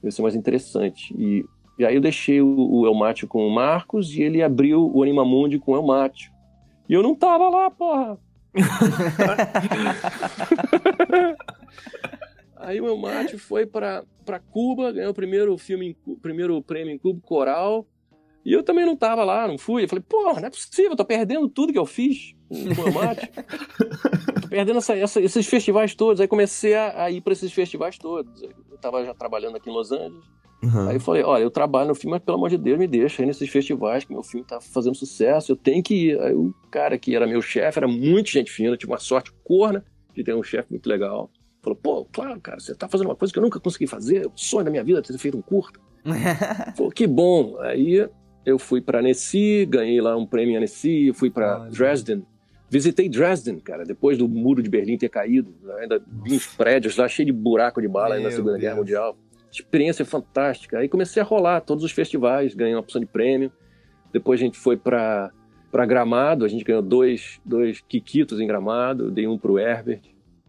deve ser mais interessante. E, e aí eu deixei o, o Elmátio com o Marcos e ele abriu o Animamundi com o Elmátio. E eu não tava lá, porra. Aí o Elmátio foi pra, pra Cuba, ganhou o primeiro filme, em primeiro prêmio em Cuba Coral. E eu também não tava lá, não fui. Eu falei, porra, não é possível, eu tô perdendo tudo que eu fiz com o Elmátio. tô perdendo essa- essa- esses festivais todos. Aí comecei a, a ir pra esses festivais todos. Eu tava já trabalhando aqui em Los Angeles. Uhum. Aí eu falei, olha, eu trabalho no filme, mas pelo amor de Deus, me deixa aí nesses festivais, que meu filme tá fazendo sucesso, eu tenho que ir. Aí o cara que era meu chefe era muito gente fina, tinha uma sorte corna, de ter um chefe muito legal. Falou, pô, claro, cara, você tá fazendo uma coisa que eu nunca consegui fazer, o sonho da minha vida é ter feito um curto. Pô, que bom. Aí eu fui para Annecy, ganhei lá um prêmio em Annecy, fui para Dresden. Visitei Dresden, cara, depois do muro de Berlim ter caído. Ainda vi uns prédios lá cheios de buraco de bala na Segunda Deus. Guerra Mundial. Experiência fantástica. Aí comecei a rolar todos os festivais, ganhei uma opção de prêmio. Depois a gente foi para para Gramado, a gente ganhou dois, dois Kikitos em Gramado, dei um pro Herbert.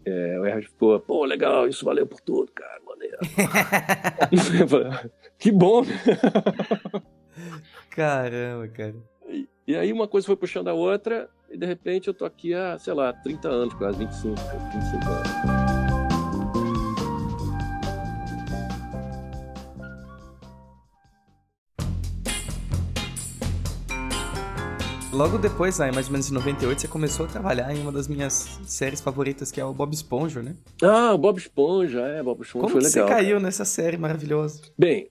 É, o Herbert ficou, pô, legal, isso valeu por tudo, cara, maneiro. que bom? Caramba, cara. E, e, aí uma coisa foi puxando a outra, e de repente eu tô aqui há, sei lá, 30 anos, quase 25, 25 anos. Logo depois, aí, mais ou menos em 98, você começou a trabalhar em uma das minhas séries favoritas, que é o Bob Esponja, né? Ah, o Bob Esponja, é, Bob Esponja Como foi legal. Como você caiu cara. nessa série maravilhosa? Bem,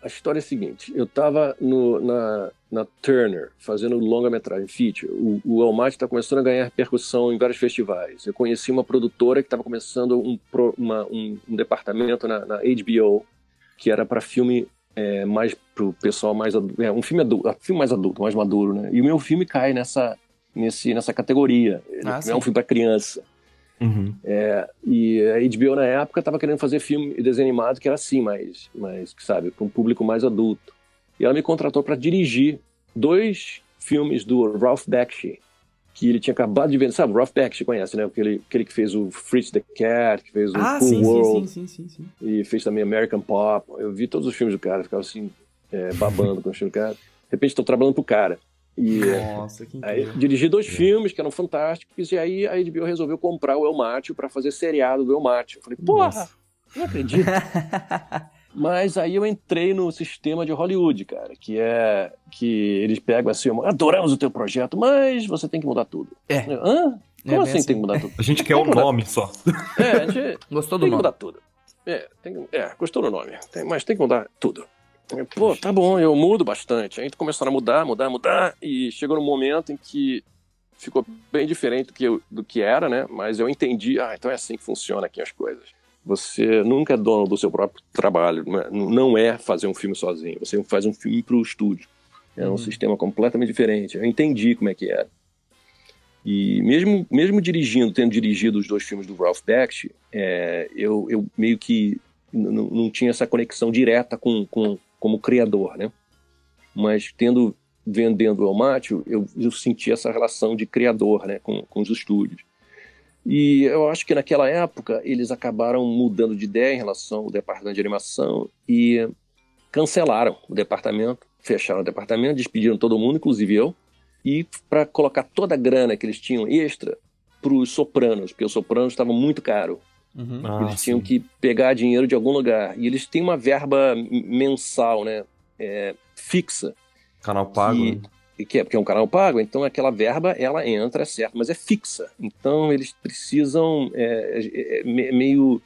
a história é a seguinte: eu tava no, na, na Turner fazendo longa-metragem feature. O, o Almighty está começando a ganhar repercussão em vários festivais. Eu conheci uma produtora que estava começando um, uma, um, um departamento na, na, HBO que era para filme é, mais pro pessoal mais adulto, é, um filme adulto, filme mais adulto, mais maduro, né? E o meu filme cai nessa nesse nessa categoria. Ah, é um filme para criança. Uhum. É, e a HBO na época estava querendo fazer filme e desenho animado que era assim, mas, mas sabe, para um público mais adulto. E ela me contratou para dirigir dois filmes do Ralph Bakshi, que ele tinha acabado de ver. Sabe, o Ralph Bakshi conhece, né? Aquele, aquele que fez o Fritz the Cat, que fez o ah, Cool sim, World. Sim, sim, sim, sim, E fez também American Pop. Eu vi todos os filmes do cara, ficava assim, é, babando com o filme do cara. De repente estou trabalhando pro cara. E, Nossa, que aí, dirigi dois filmes que eram fantásticos, e aí a HBO resolveu comprar o El Mátio para fazer seriado do El Mátio. Eu falei, porra, Nossa. não acredito. Mas aí eu entrei no sistema de Hollywood, cara, que é que eles pegam assim, adoramos o teu projeto, mas você tem que mudar tudo. É. Hã? Como é assim, assim, tem que mudar tudo? A gente quer o nome só. É, a gente gostou do tem nome. que mudar tudo. É, tem, é, gostou do nome, tem, mas tem que mudar tudo. Pô, tá bom, eu mudo bastante. Aí começaram a mudar, mudar, mudar, e chegou num momento em que ficou bem diferente do que, eu, do que era, né? Mas eu entendi, ah, então é assim que funciona aqui as coisas. Você nunca é dono do seu próprio trabalho, não é fazer um filme sozinho, você faz um filme para o estúdio. É um uhum. sistema completamente diferente. Eu entendi como é que era. E mesmo, mesmo dirigindo, tendo dirigido os dois filmes do Ralph Bakshi, é, eu, eu meio que não tinha essa conexão direta com, com como criador, né? Mas tendo vendendo o Elmatio, eu, eu senti essa relação de criador, né, com, com os estúdios. E eu acho que naquela época eles acabaram mudando de ideia em relação ao departamento de animação e cancelaram o departamento, fecharam o departamento, despediram todo mundo, inclusive eu, e para colocar toda a grana que eles tinham extra para os sopranos, porque os sopranos estavam muito caro. Uhum. Ah, eles tinham sim. que pegar dinheiro de algum lugar. E eles têm uma verba mensal, né? É, fixa. Canal pago. Que, né? Que é porque é um canal pago, então aquela verba ela entra, é certo, mas é fixa. Então eles precisam é, é, é, meio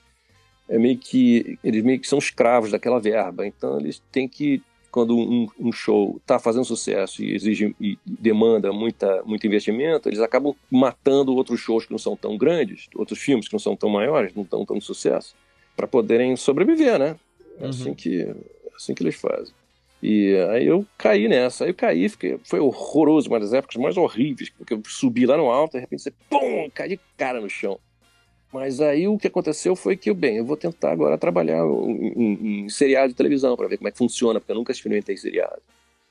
é meio que eles meio que são escravos daquela verba. Então eles têm que quando um, um show está fazendo sucesso e exige e demanda muita, muito investimento, eles acabam matando outros shows que não são tão grandes, outros filmes que não são tão maiores, não estão tão de sucesso, para poderem sobreviver, né? É assim uhum. que é assim que eles fazem. E aí eu caí nessa, aí eu caí, fiquei, foi horroroso, uma das épocas mais horríveis, porque eu subi lá no alto, e de repente você, pum, caí de cara no chão. Mas aí o que aconteceu foi que, bem, eu vou tentar agora trabalhar em, em, em seriado de televisão para ver como é que funciona, porque eu nunca experimentei seriado.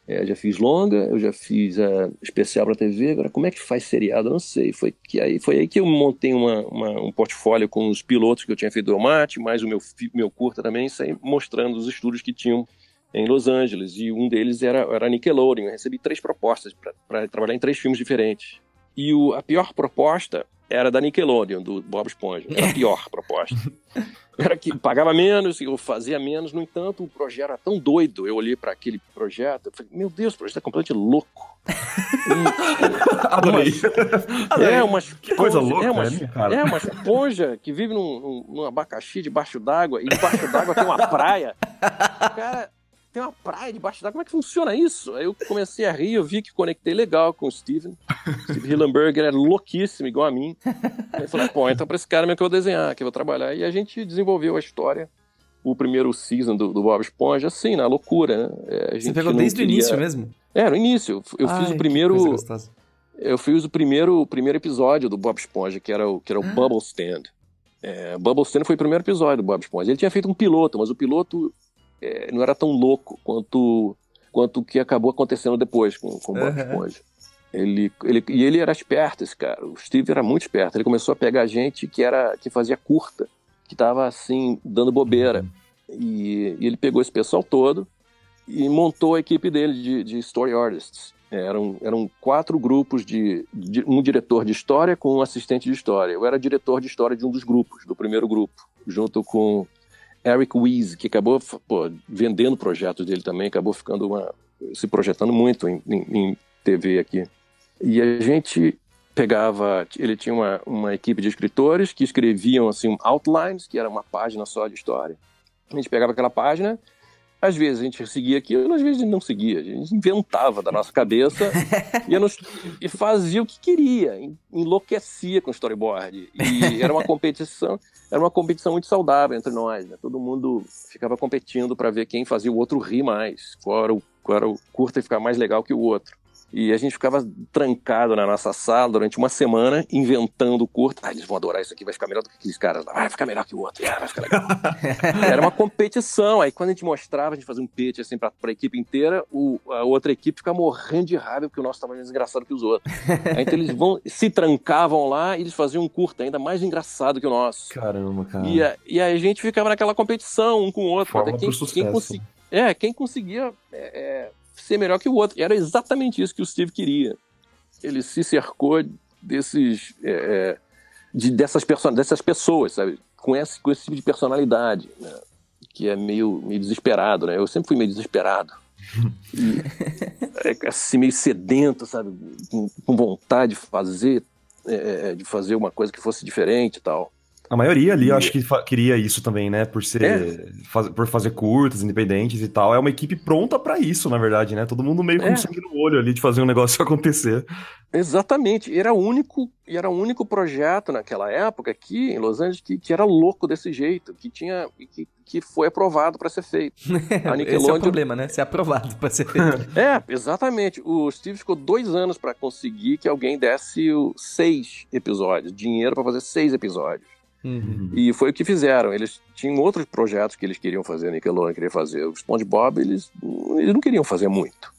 É, já fiz longa, eu já fiz uh, especial para TV, agora como é que faz seriado? Eu não sei. Foi, que aí, foi aí que eu montei uma, uma, um portfólio com os pilotos que eu tinha feito do Mate, mais o meu, meu curta também, mostrando os estúdios que tinham em Los Angeles, e um deles era, era Nickelodeon. Eu recebi três propostas para trabalhar em três filmes diferentes. E o, a pior proposta era da Nickelodeon, do Bob Esponja. Era a pior proposta. Era que pagava menos, eu fazia menos. No entanto, o projeto era tão doido. Eu olhei para aquele projeto e falei: Meu Deus, o projeto é completamente louco. Adorei. É, umas que coisa louca, é uma, né, cara? é uma esponja que vive num, num, num abacaxi debaixo d'água e debaixo d'água tem uma praia. Cara, tem uma praia debaixo d'água, como é que funciona isso? Aí eu comecei a rir, eu vi que conectei legal com o Steven. Steve Hillenberger era louquíssimo, igual a mim. Aí eu falei, pô, então pra esse cara mesmo que eu vou desenhar, que eu vou trabalhar. E a gente desenvolveu a história, o primeiro season do, do Bob Esponja, assim, na loucura, né? É, Você pegou desde queria... o início mesmo? É, no início. Eu Ai, fiz o primeiro. Eu fiz o primeiro, o primeiro episódio do Bob Esponja, que era o, que era o ah. Bubble Stand. É, Bubble Stand foi o primeiro episódio do Bob Esponja. Ele tinha feito um piloto, mas o piloto é, não era tão louco quanto quanto o que acabou acontecendo depois com, com o Bob uhum. Esponja. Ele, ele, e ele era esperto, esse cara. O Steve era muito esperto. Ele começou a pegar gente que era que fazia curta, que estava assim dando bobeira. E, e, ele pegou esse pessoal todo e montou a equipe dele de, de story artists. Eram, eram quatro grupos de, de, um diretor de história com um assistente de história. Eu era diretor de história de um dos grupos, do primeiro grupo, junto com Eric Weiss, que acabou pô, vendendo projetos dele também, acabou ficando uma, se projetando muito em, em, em, TV aqui. E a gente pegava, ele tinha uma, uma equipe de escritores que escreviam assim outlines, que era uma página só de história. A gente pegava aquela página às vezes a gente seguia aquilo, às vezes a gente não seguia. A gente inventava da nossa cabeça nos, e fazia o que queria, enlouquecia com o storyboard. E era uma competição, era uma competição muito saudável entre nós. Né? Todo mundo ficava competindo para ver quem fazia o outro rir mais, qual era o, qual era o curta e ficar mais legal que o outro. E a gente ficava trancado na nossa sala durante uma semana, inventando o curto. Ah, eles vão adorar isso aqui, vai ficar melhor do que aqueles caras. Vai ficar melhor que o outro, vai ficar legal. Era uma competição. Aí quando a gente mostrava, a gente fazia um pitch assim pra, pra equipe inteira, o, a outra equipe ficava morrendo de raiva porque o nosso estava mais engraçado que os outros. Aí, então eles vão, se trancavam lá e eles faziam um curto ainda mais engraçado que o nosso. Caramba, cara. E a, e a gente ficava naquela competição um com o outro. Forma quem, quem, consegui, é, quem conseguia. É, é, ser melhor que o outro. E era exatamente isso que o Steve queria. Ele se cercou desses. É, é de, dessas, person dessas pessoas, sabe? Com esse, com esse tipo de personalidade, né? Que é meio, meio desesperado, né? Eu sempre fui meio desesperado. E, é, assim, meio sedento, sabe? Com, com vontade de fazer, é, é, de fazer uma coisa que fosse diferente e tal. A maioria ali, eu acho que queria isso também, né? Por ser. É. Faz, por fazer curtas, independentes e tal. É uma equipe pronta para isso, na verdade, né? Todo mundo meio com é. sangue no olho ali de fazer um negócio acontecer. Exatamente. Era o único, era o único projeto naquela época aqui em Los Angeles que, que era louco desse jeito, que tinha. Que, que foi aprovado para ser feito. A Nickelodeon... Esse é o problema, né? Ser aprovado para ser feito. é, exatamente. O Steve ficou dois anos para conseguir que alguém desse o seis episódios, dinheiro para fazer seis episódios. Uhum. E foi o que fizeram. Eles tinham outros projetos que eles queriam fazer, Nickelodeon queria fazer. O SpongeBob, eles, eles não queriam fazer muito.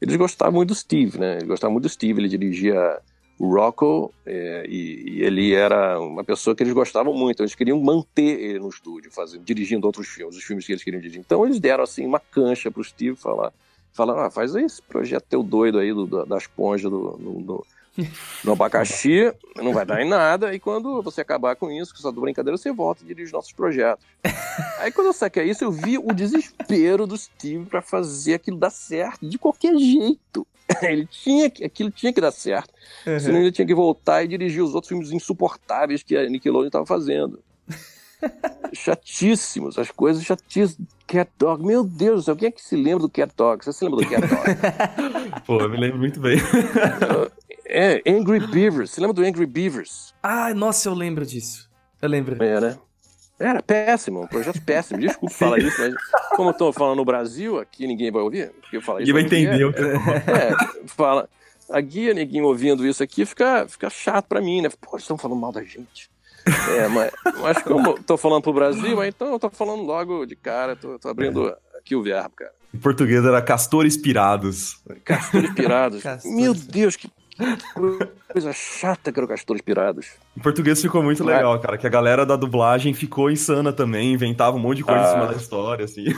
Eles gostavam muito do Steve, né? Eles gostavam muito do Steve, ele dirigia o Rocco é, e, e, ele era uma pessoa que eles gostavam muito. Eles queriam manter ele no estúdio, fazendo, dirigindo outros filmes, os filmes que eles queriam dirigir. Então eles deram assim uma cancha para o Steve falar, falaram, ah, faz esse projeto teu doido aí do, da, da esponja do, do, do no abacaxi não vai dar em nada, e quando você acabar com isso, com essa brincadeira, você volta e dirige nossos projetos. Aí quando eu saquei isso, eu vi o desespero do Steve para fazer aquilo dar certo de qualquer jeito. Ele tinha que, aquilo tinha que dar certo. Uhum. Senão ele tinha que voltar e dirigir os outros filmes insuportáveis que a Nickelodeon estava fazendo. chatíssimos, as coisas chatíssimas. Cat Dog, meu Deus do céu, quem é que se lembra do Cat Dog? Você se lembra do Cat Dog? Pô, eu me lembro muito bem. É, Angry Beavers. Você lembra do Angry Beavers? Ah, nossa, eu lembro disso. Eu lembro. É, né? Era péssimo, um projeto péssimo. Desculpa falar isso, mas como eu tô falando no Brasil, aqui ninguém vai ouvir. Porque eu isso. Ninguém vai entender. É, é, fala. A guia, ninguém ouvindo isso aqui, fica, fica chato pra mim, né? Pô, eles estão falando mal da gente. É, mas, mas como eu tô falando pro Brasil, então eu tô falando logo de cara, tô, tô abrindo aqui o verbo, cara. Em português era castores pirados. Castores pirados. Castores. Meu Deus, que coisa chata que era o Castores Pirados. Em português ficou muito legal, cara, que a galera da dublagem ficou insana também, inventava um monte de coisa ah. em cima ah. da história, assim.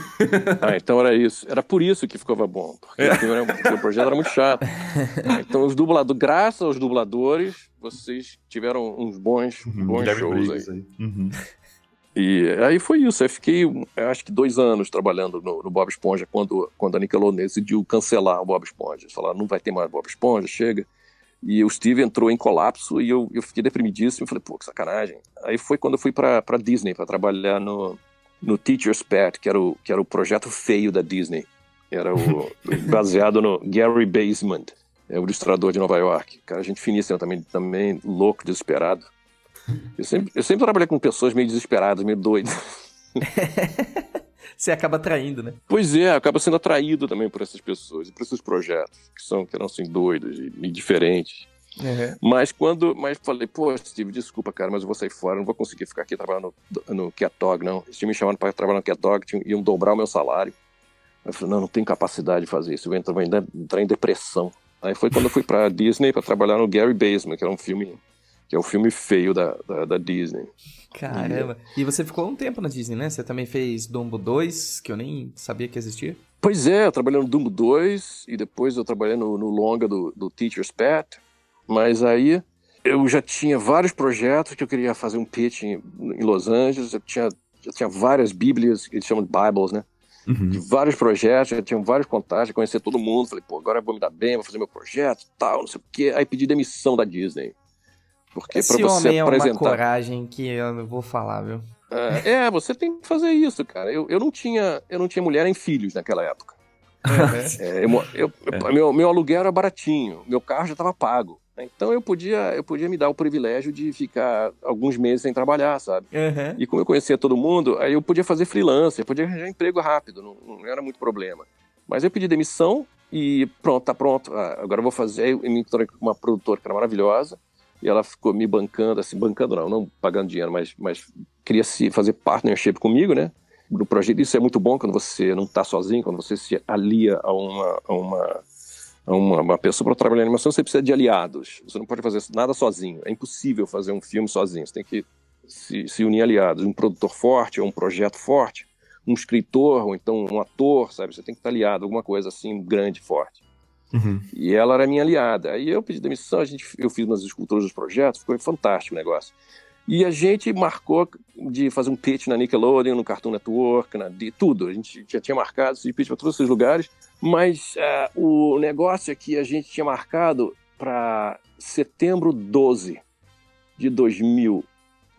Ah, então era isso. Era por isso que ficava bom, porque, é. porque o projeto era muito chato. Então os dubladores, graças aos dubladores, vocês tiveram uns bons, uhum, bons shows aí. aí. Uhum. E aí foi isso. Eu fiquei, acho que dois anos trabalhando no, no, Bob Esponja quando, quando a Nickelodeon decidiu cancelar o Bob Esponja. Falaram, não vai ter mais Bob Esponja, chega. E o Steve entrou em colapso e eu, eu fiquei deprimidíssimo. Falei, pô, que sacanagem. Aí foi quando eu fui para Disney para trabalhar no, no Teacher's Pet, que era, o, que era o projeto feio da Disney. Era o baseado no Gary Basement, é o ilustrador de Nova York. Cara, gente finíssima também, também louco, desesperado. Eu sempre, eu sempre trabalhei com pessoas meio desesperadas, meio doidas. Você acaba atraindo, né? Pois é, acaba sendo atraído também por essas pessoas e por esses projetos, que são, que eram assim, doidos e, e diferentes. Uhum. Mas quando. Mas falei, pô, Steve, desculpa, cara, mas eu vou sair fora, não vou conseguir ficar aqui trabalhando no, no Cat Dog, não. Eles tinham me chamado para trabalhar no Cat Dog, tinham, iam dobrar o meu salário. Eu falei, não, não tenho capacidade de fazer isso, eu vou entrar, vou entrar em depressão. Aí foi quando eu fui pra Disney para trabalhar no Gary Basement, que era um filme. Que é um filme feio da, da, da Disney. Caramba. E você ficou um tempo na Disney, né? Você também fez Dumbo 2, que eu nem sabia que existia. Pois é, eu trabalhei no Dumbo 2 e depois eu trabalhei no, no longa do, do Teacher's Pet. Mas aí eu já tinha vários projetos que eu queria fazer um pitch em, em Los Angeles. Eu tinha, já tinha várias bíblias, que eles chamam de Bibles, né? Uhum. De vários projetos, já tinha vários contatos, já conhecia todo mundo. Falei, pô, agora eu vou me dar bem, vou fazer meu projeto tal, não sei o quê. Aí pedi demissão da Disney. Porque Esse pra você homem apresentar... é uma coragem que eu não vou falar, viu? É, é, você tem que fazer isso, cara. Eu, eu, não tinha, eu não tinha mulher nem filhos naquela época. É, eu, eu, é. Meu, meu aluguel era baratinho, meu carro já estava pago. Então eu podia, eu podia me dar o privilégio de ficar alguns meses sem trabalhar, sabe? Uhum. E como eu conhecia todo mundo, aí eu podia fazer freelance, eu podia arranjar emprego rápido, não, não era muito problema. Mas eu pedi demissão e pronto, tá pronto. Ah, agora eu vou fazer. Eu me encontrei com uma produtora que era maravilhosa e ela ficou me bancando, assim, bancando não, não pagando dinheiro, mas, mas queria se fazer partnership comigo, né? Do projeto. Isso é muito bom quando você não está sozinho, quando você se alia a uma, a uma uma, uma pessoa para trabalhar em animação, você precisa de aliados. Você não pode fazer nada sozinho. É impossível fazer um filme sozinho. Você tem que se, se unir aliados. Um produtor forte, ou um projeto forte, um escritor, ou então um ator, sabe? Você tem que estar aliado, alguma coisa assim, grande, forte. Uhum. E ela era minha aliada. Aí eu pedi demissão, a gente, eu fiz umas esculturas dos projetos, ficou fantástico o negócio. E a gente marcou de fazer um pitch na Nickelodeon, no Cartoon Network, na de tudo. A gente já tinha marcado esse pitch para todos esses lugares, mas uh, o negócio é que a gente tinha marcado para setembro 12 de 2000,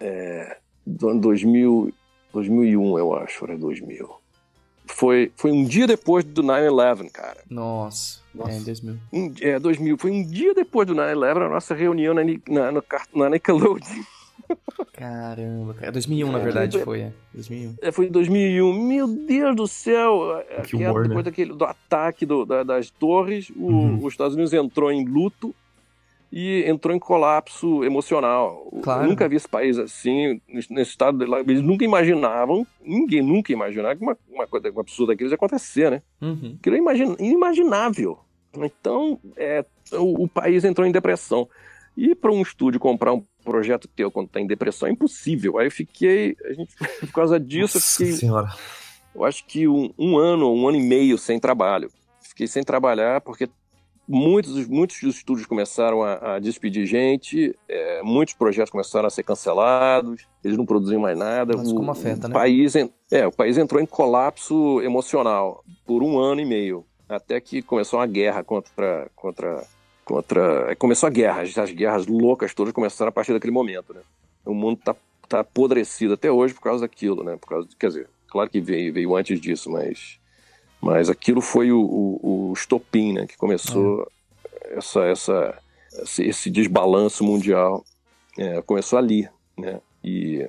é, do ano 2000, 2001, eu acho, era 2000. Foi, foi um dia depois do 9-11, cara. Nossa, Nossa. é, 2000. Um, é, 2000. Foi um dia depois do 9-11, a nossa reunião na, na, no, na Nickelodeon. Caramba, cara. 2001, é, na verdade, foi, é. 2001. É, foi em 2001. Meu Deus do céu! Que humor, depois né? daquele, do ataque do, da, das torres, o, uhum. os Estados Unidos entrou em luto e entrou em colapso emocional. Claro. Eu nunca vi esse país assim, nesse estado. Eles nunca imaginavam, ninguém nunca imaginava que uma, uma coisa uma absurda daqueles ia acontecer, né? Uhum. Aquilo é inimaginável. Então, é, o, o país entrou em depressão. E para um estúdio comprar um projeto teu quando tá em depressão é impossível. Aí eu fiquei, a gente, por causa disso, Nossa eu fiquei, senhora. eu acho que um, um, ano, um ano e meio sem trabalho. Fiquei sem trabalhar porque muitos, muitos estúdios começaram a, a despedir gente, é, muitos projetos começaram a ser cancelados, eles não produziam mais nada. Mas o, como afeta, o né? País, é, o país entrou em colapso emocional por um ano e meio, até que começou uma guerra contra, contra contra. Começou a guerra, as guerras loucas todas começaram a partir daquele momento, né? O mundo tá, tá apodrecido até hoje por causa daquilo, né? Por causa, quer dizer, claro que veio, veio antes disso, mas, mas aquilo foi o, o, o estopim, né? Que começou é. essa, essa, esse, desbalanço mundial. É, começou ali, né? E,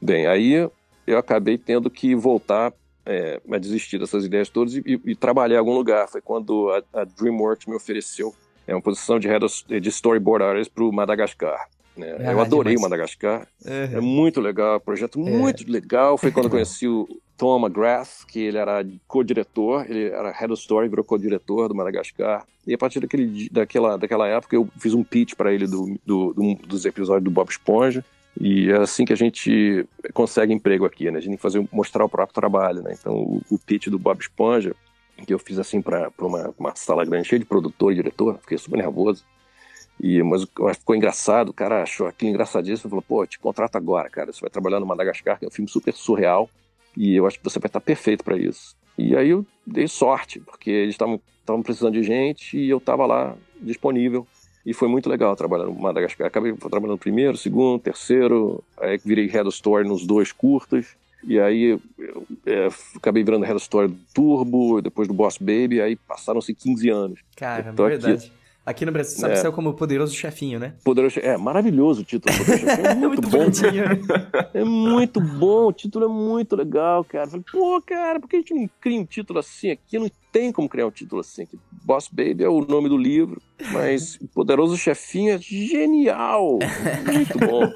bem, aí eu acabei tendo que voltar é, a desistir dessas ideias todas e, e, e, trabalhar em algum lugar. Foi quando a, a DreamWorks me ofereceu é uma posição de, head of, de storyboard artist para o Madagascar. Né? Ah, eu adorei o Madagascar. Uhum. É muito legal, projeto é. muito legal. Foi quando eu conheci o Tom McGrath, que ele era co-diretor, ele era head of story, virou co-diretor do Madagascar. E a partir daquele, daquela, daquela época eu fiz um pitch para ele do, do, do, dos episódios do Bob Esponja. E é assim que a gente consegue emprego aqui, né? A gente tem que fazer, mostrar o próprio trabalho, né? Então o, o pitch do Bob Esponja que eu fiz assim para uma, uma sala grande, cheia de produtor e diretor, fiquei super nervoso. E, mas, mas ficou engraçado, o cara achou aquilo engraçadíssimo, falou, pô, te contrato agora, cara, você vai trabalhar no Madagascar, que é um filme super surreal, e eu acho que você vai estar perfeito para isso. E aí eu dei sorte, porque eles estavam precisando de gente e eu estava lá disponível. E foi muito legal trabalhar no Madagascar. Acabei trabalhando primeiro, segundo, terceiro, aí virei head of story nos dois curtas. E aí eu, é, acabei virando Head Story do Turbo, depois do Boss Baby, aí passaram-se 15 anos. Cara, verdade. Aqui, aqui no Brasil, sabe, é. saiu como Poderoso Chefinho, né? Poderoso É, maravilhoso o título. É muito, muito bom. é muito bom, o título é muito legal, cara. Falei, pô, cara, por que a gente não cria um título assim aqui? Não tem como criar um título assim aqui. Boss Baby é o nome do livro, mas Poderoso Chefinho é genial. Muito bom.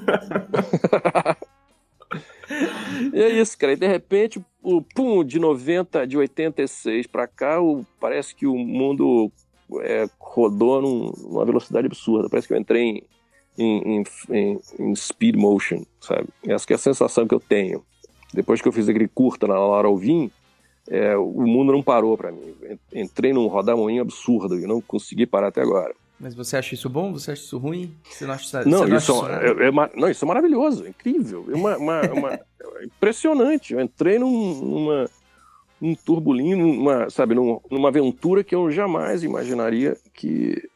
e é isso, cara. E de repente, o pum, de 90, de 86 para cá, o, parece que o mundo é, rodou num, numa velocidade absurda. Parece que eu entrei em, em, em, em, speed motion, sabe? Essa que é a sensação que eu tenho. Depois que eu fiz aquele curta na Laura Alvim, é, o mundo não parou para mim. Entrei num rodamoinho absurdo e não consegui parar até agora. Mas você acha isso bom? Você acha isso ruim? Você não acha, não, não isso, acha é, é, não, isso é maravilhoso, é incrível. É uma, uma, uma é impressionante. Eu entrei num, numa, num turbulinho, numa, sabe, numa, numa aventura que eu jamais imaginaria que,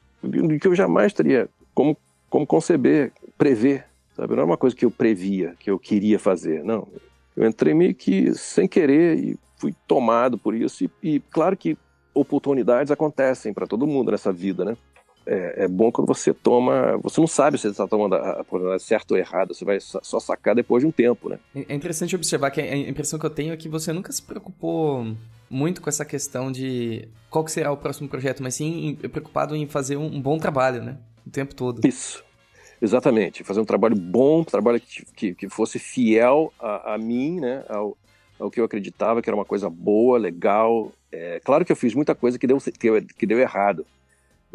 que eu jamais teria como, como conceber, prever. Sabe? Não é uma coisa que eu previa, que eu queria fazer. Não. Eu entrei meio que sem querer e fui tomado por isso. E, e claro que oportunidades acontecem para todo mundo nessa vida, né? É, é, bom quando você toma. Você não sabe se você está tomando a oportunidade certa ou errada, você vai só sacar depois de um tempo, né? É, é interessante observar que a impressão que eu tenho é que você nunca se preocupou muito com essa questão de qual será o próximo projeto, mas sim preocupado em fazer um, bom trabalho, né? O tempo todo. Isso. Exatamente. Fazer um trabalho bom, um trabalho que, que, que fosse fiel a, a mim, né? Ao, ao que eu acreditava que era uma coisa boa, legal. É, claro que eu fiz muita coisa que deu, que, que deu errado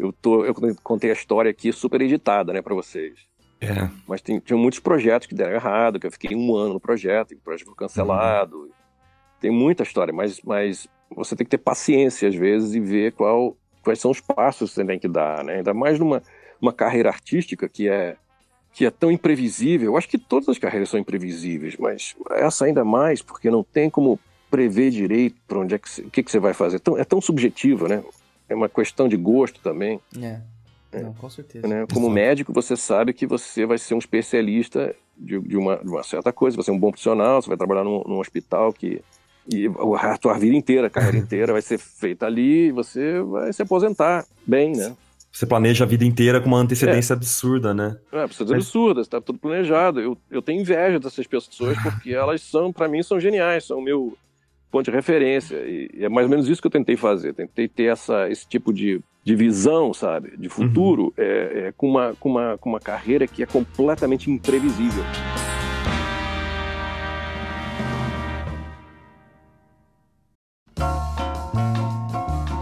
eu, tô, eu contei a história aqui super editada, né, para vocês. É. Mas tem, tinha muitos projetos que deram errado, que eu fiquei um ano no projeto, e o projeto foi cancelado. Uhum. Tem muita história, mas, mas você tem que ter paciência às vezes e ver qual, quais são os passos que você tem que dar, né? Ainda mais numa uma carreira artística que é que é tão imprevisível. Eu acho que todas as carreiras são imprevisíveis, mas essa ainda mais porque não tem como prever direito para onde é que o que, que você vai fazer. É tão, é tão subjetivo, né? É uma questão de gosto também. É. é. Não, com certeza. Né? Como médico, você sabe que você vai ser um especialista de, de, uma, de uma certa coisa, você é um bom profissional, você vai trabalhar num, num hospital que. E a tua vida inteira, a carreira inteira vai ser feita ali e você vai se aposentar bem, né? Você planeja a vida inteira com uma antecedência é. absurda, né? É, precisa Mas... absurda, está tudo planejado. Eu, eu tenho inveja dessas pessoas porque elas são, para mim, são geniais, são meu ponto de referência. E, e, é mais ou menos isso que eu tentei fazer. Tentei ter essa, esse tipo de, de visão, sabe, de futuro, uhum. é, é, com, uma, com, uma, com uma carreira que é completamente imprevisível.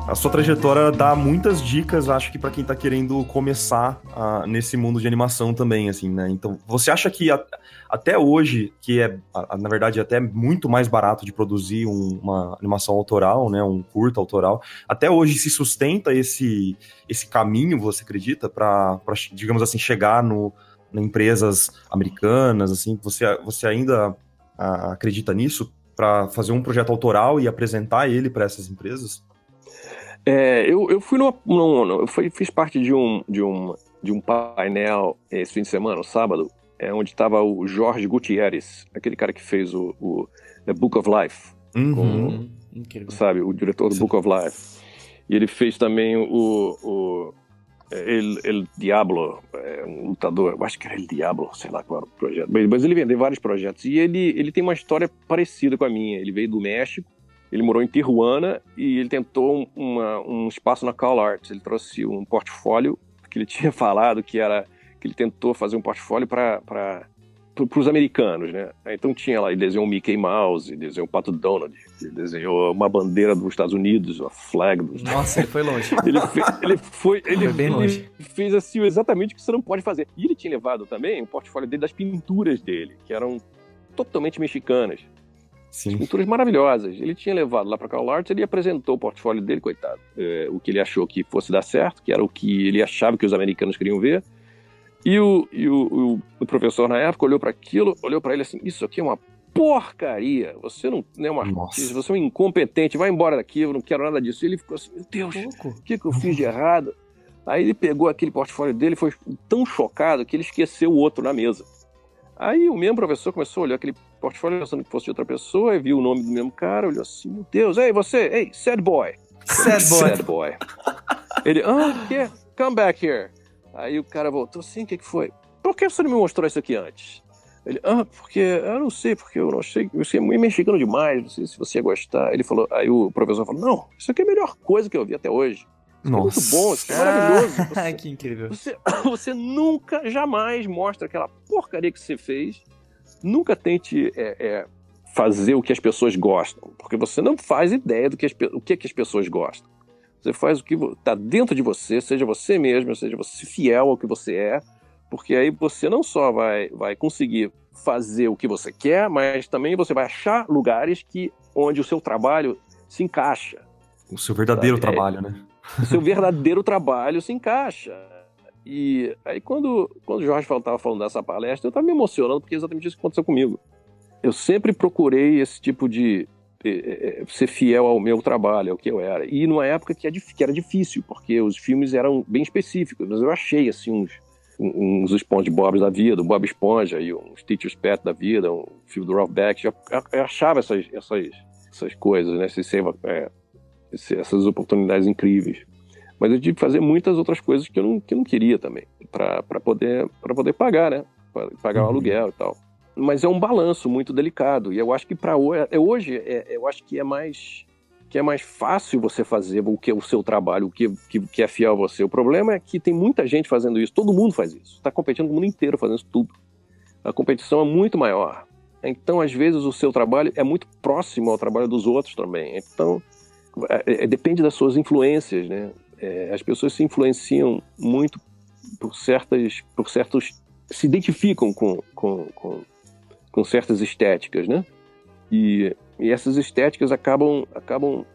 A sua trajetória dá muitas dicas, acho que para quem tá querendo começar uh, nesse mundo de animação também, assim, né? Então, você acha que a, até hoje, que é, a, na verdade, até muito mais barato de produzir um, uma animação autoral, né? Um curto autoral, até hoje se sustenta esse, esse caminho, você acredita, para, digamos assim, chegar no, em empresas americanas, assim, você, você ainda uh, acredita nisso? para fazer um projeto autoral e apresentar ele para essas empresas? É, eu, eu fui numa, numa, eu fui, fiz parte de um, de, um, de um painel esse fim de semana, no sábado, é, onde estava o Jorge Gutierrez, aquele cara que fez o, o The Book of Life. Uhum. Com, sabe, o diretor do Sim. Book of Life. E ele fez também o, o El, El Diablo, é, um lutador, eu acho que era El Diablo, sei lá qual era o projeto. Mas ele vendeu vários projetos. E ele, ele tem uma história parecida com a minha. Ele veio do México, ele morou em Tijuana e ele tentou uma, um espaço na Call Arts. Ele trouxe um portfólio que ele tinha falado que era que ele tentou fazer um portfólio para para os americanos, né? Então tinha lá, ele desenhou um Mickey Mouse, ele desenhou o Pato Donald, ele desenhou uma bandeira dos Estados Unidos, a flag dos Nossa, ele foi longe. ele, fez, ele foi, ele, foi bem ele longe. fez assim exatamente o que você não pode fazer. E ele tinha levado também o portfólio dele das pinturas dele, que eram totalmente mexicanas. Sim. Pinturas maravilhosas. Ele tinha levado lá para Carl Arts, ele apresentou o portfólio dele, coitado. É, o que ele achou que fosse dar certo, que era o que ele achava que os americanos queriam ver. E o, e o, o, o professor na época olhou para aquilo, olhou para ele assim: Isso aqui é uma porcaria. Você não, não é um artista, você é um incompetente, vai embora daqui, eu não quero nada disso. E ele ficou assim: Meu Deus, o que, que eu fiz de errado? Aí ele pegou aquele portfólio dele, foi tão chocado que ele esqueceu o outro na mesa. Aí o mesmo professor começou a olhar aquele portfólio pensando que fosse outra pessoa, e viu o nome do mesmo cara, olhou assim, meu Deus, ei, você, ei, sad boy. Sad boy. Sad boy. Ele, ah, que? Come back here. Aí o cara voltou assim, o que, que foi? Por que você não me mostrou isso aqui antes? Ele, ah, porque eu não sei, porque eu não sei, você é muito mexicano demais, não sei se você ia gostar. Ele falou, aí o professor falou, não, isso aqui é a melhor coisa que eu vi até hoje. Isso é muito bom, isso é maravilhoso. Você, que incrível. Você, você nunca, jamais mostra aquela porcaria que você fez. Nunca tente é, é, fazer o que as pessoas gostam, porque você não faz ideia do que as, o que, que as pessoas gostam. Você faz o que está dentro de você, seja você mesmo, seja você fiel ao que você é, porque aí você não só vai, vai conseguir fazer o que você quer, mas também você vai achar lugares que onde o seu trabalho se encaixa. O seu verdadeiro sabe? trabalho, é, né? O seu verdadeiro trabalho se encaixa. E aí quando, quando o Jorge estava falando dessa palestra, eu estava me emocionando, porque é exatamente isso que aconteceu comigo. Eu sempre procurei esse tipo de, é, ser fiel ao meu trabalho, ao que eu era. E numa época que, era difícil, porque os filmes eram bem específicos, mas eu achei assim uns uns SpongeBob da vida, o Bob Esponja e uns Teacher's Pet da vida, um filme do Ralph Beck, eu, eu achava essas, essas, essas coisas, né? Esses, é, essas oportunidades incríveis. Mas eu tive que fazer muitas outras coisas que eu não, que eu não queria também, para poder, poder pagar, né? Pra pagar o uhum. aluguel e tal. Mas é um balanço muito delicado, e eu acho que para hoje, é, hoje é, eu acho que é mais que é mais fácil você fazer o que é o seu trabalho, o que, que, que, é fiel a você. O problema é que tem muita gente fazendo isso, todo mundo faz isso. Está competindo com o mundo inteiro fazendo isso tudo. A competição é muito maior. Então, às vezes, o seu trabalho é muito próximo ao trabalho dos outros também. Então, é, é, depende das suas influências, né? É, as pessoas se influenciam muito por certas, por certos, se identificam com, com, com, com certas estéticas, né? E e essas estéticas acabam, acabam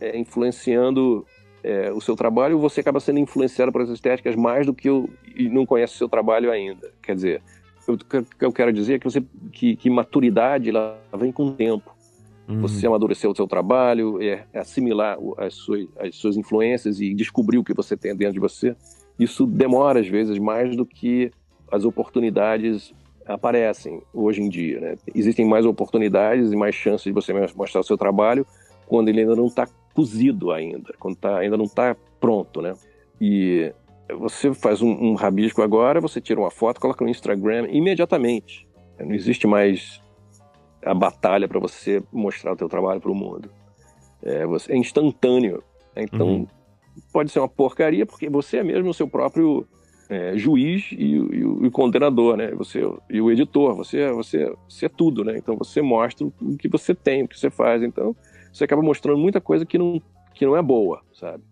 é, influenciando é, o seu trabalho, você acaba sendo influenciado por essas estéticas mais do que o, e não conhece o seu trabalho ainda. Quer dizer, o que eu quero dizer é que, você, que, que maturidade ela vem com o tempo. Uhum. Você amadurecer o seu trabalho, é, é assimilar as suas, as suas influências e descobrir o que você tem dentro de você. Isso demora, às vezes, mais do que as oportunidades aparecem hoje em dia. Né? Existem mais oportunidades e mais chances de você mostrar o seu trabalho quando ele ainda não está cozido ainda, quando tá, ainda não está pronto, né? E você faz um, um, rabisco agora, você tira uma foto, coloca no Instagram imediatamente. Não existe mais a batalha para você mostrar o teu trabalho para o mundo. É, você, é instantâneo. Então, uhum. pode ser uma porcaria, porque você é mesmo o seu próprio é, juiz e, e, o condenador, né? Você e o editor, você, você, você é tudo, né? Então você mostra o que você tem, o que você faz. Então você acaba mostrando muita coisa que não, que não é boa, sabe?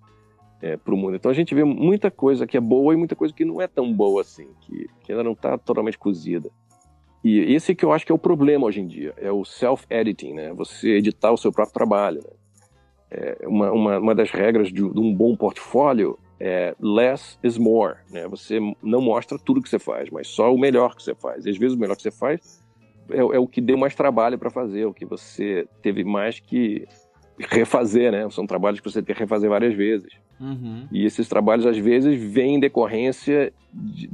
É, para o mundo. Então a gente vê muita coisa que é boa e muita coisa que não é tão boa assim, que, que ainda não está totalmente cozida. E esse que eu acho que é o problema hoje em dia, é o self-editing, né? Você editar o seu próprio trabalho. Né? É uma, uma, uma das regras de, de um bom portfólio é, less is more, né? Você não mostra tudo que você faz, mas só o melhor que você faz. E às vezes o melhor que você faz é, é o que deu mais trabalho para fazer, o que você teve mais que refazer, né? São trabalhos que você tem que refazer várias vezes. Uhum. E esses trabalhos às vezes vêm em decorrência de,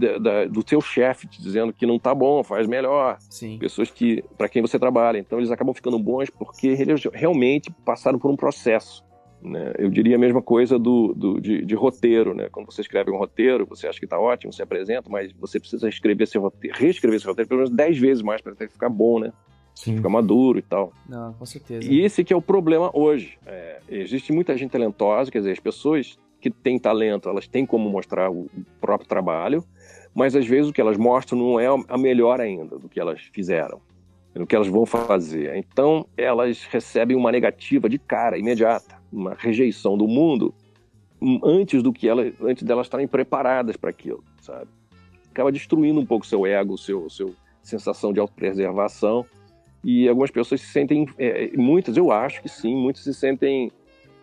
do seu chefe te dizendo que não tá bom, faz melhor. Sim. Pessoas que para quem você trabalha, então eles acabam ficando bons porque eles realmente passaram por um processo. Né? Eu diria a mesma coisa do, do de, de, roteiro. Né? Quando você escreve um roteiro, você acha que está ótimo, você apresenta, mas você precisa escrever esse roteiro, reescrever esse roteiro pelo menos 10 vezes mais para ficar bom, né? Sim. Ficar maduro e tal. Não, com certeza. E esse que é o problema hoje. É, existe muita gente talentosa, quer dizer, as pessoas que têm talento, elas têm como mostrar o próprio trabalho, mas às vezes o que elas mostram não é a melhor ainda do que elas fizeram, do que elas vão fazer. Então, elas recebem uma negativa de cara, imediata uma rejeição do mundo antes do que ela, antes delas estarem preparadas para aquilo, sabe? Acaba destruindo um pouco seu ego, seu, seu sensação de autopreservação. E algumas pessoas se sentem, é, muitas eu acho que sim, muitas se sentem,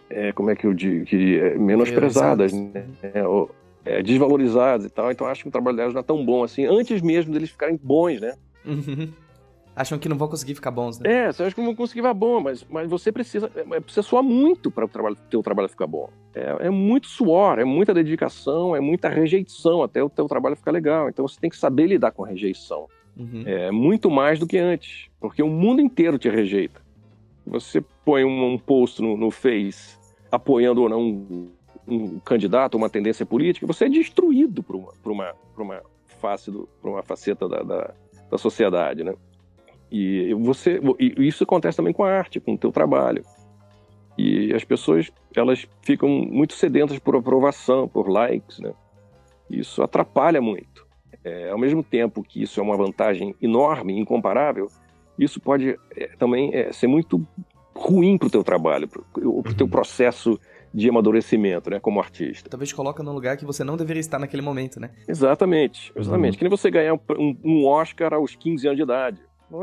é, como é que eu digo, que, é, menosprezadas, né? Ou, é, desvalorizadas e tal. Então acho que o trabalho delas não é tão bom assim, antes mesmo deles ficarem bons, né? Uhum acham que não vão conseguir ficar bons, né? É, você acha que não vão conseguir ficar bom, mas, mas você precisa, é, precisa suar muito para o trabalho, teu trabalho ficar bom. É, é, muito suor, é muita dedicação, é muita rejeição até o teu trabalho ficar legal. Então você tem que saber lidar com a rejeição. Uhum. É, muito mais do que antes, porque o mundo inteiro te rejeita. Você põe um, um post no, no Face apoiando ou não um, um candidato, uma tendência política, você é destruído por uma, por uma, por uma face, uma faceta da, da, da sociedade, né? E você, e isso acontece também com a arte, com o teu trabalho. E as pessoas, elas ficam muito sedentas por aprovação, por likes, né? Isso atrapalha muito. É, ao mesmo tempo que isso é uma vantagem enorme, incomparável, isso pode é, também é, ser muito ruim para o teu trabalho, para o teu uhum. processo de amadurecimento, né, como artista. Talvez te coloca num lugar que você não deveria estar naquele momento, né? Exatamente, exatamente. Uhum. Que nem você ganhar um, um Oscar aos 15 anos de idade.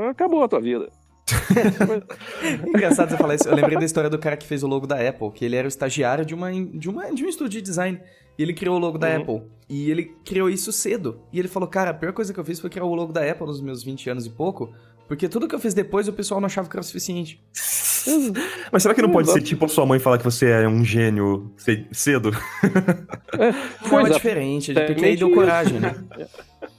Acabou a tua vida. Engraçado você falar isso. Eu lembrei da história do cara que fez o logo da Apple, que ele era o estagiário de, uma, de, uma, de um estúdio de design. E ele criou o logo da uhum. Apple. E ele criou isso cedo. E ele falou, cara, a pior coisa que eu fiz foi criar o logo da Apple nos meus 20 anos e pouco, porque tudo que eu fiz depois o pessoal não achava que era o suficiente. Mas será que não pode ser tipo a sua mãe falar que você é um gênio cedo? É, não, é diferente, porque aí deu coragem, né?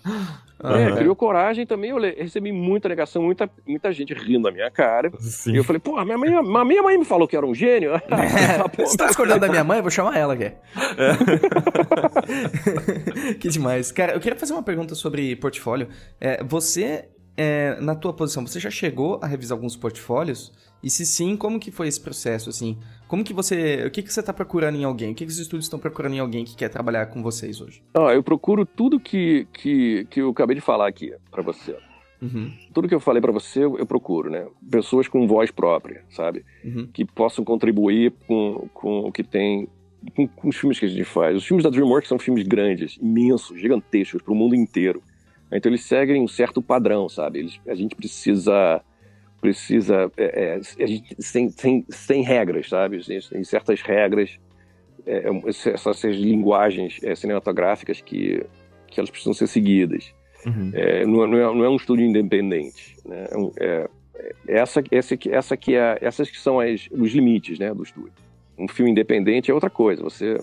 Uhum. É, criou coragem também. Eu recebi muita negação, muita, muita gente rindo da minha cara. Sim. E eu falei, pô, minha mãe, a minha mãe me falou que era um gênio. É, você tá discordando da minha mãe? Eu vou chamar ela, quer. É. que demais. Cara, eu queria fazer uma pergunta sobre portfólio. É, você, é, na tua posição, você já chegou a revisar alguns portfólios? E se sim, como que foi esse processo, assim? Como que você... O que que você está procurando em alguém? O que que os estúdios estão procurando em alguém que quer trabalhar com vocês hoje? Ah, eu procuro tudo que, que, que eu acabei de falar aqui para você. Uhum. Tudo que eu falei para você, eu, eu, procuro, né? Pessoas com voz própria, sabe? Uhum. Que possam contribuir com, com o que tem... Com, com os filmes que a gente faz. Os filmes da DreamWorks são filmes grandes, imensos, gigantescos, para o mundo inteiro. Então eles seguem um certo padrão, sabe? Eles, a gente precisa precisa é, é, a gente sem, sem, sem regras, sabe? Tem certas regras, é, é essas linguagens é, cinematográficas que, que elas precisam ser seguidas. Uhum. É, não, não, é, não, é, um estúdio independente. Né? É, essa, essa, essa que é, essas que são as, os limites né, do estúdio. Um filme independente é outra coisa. Você,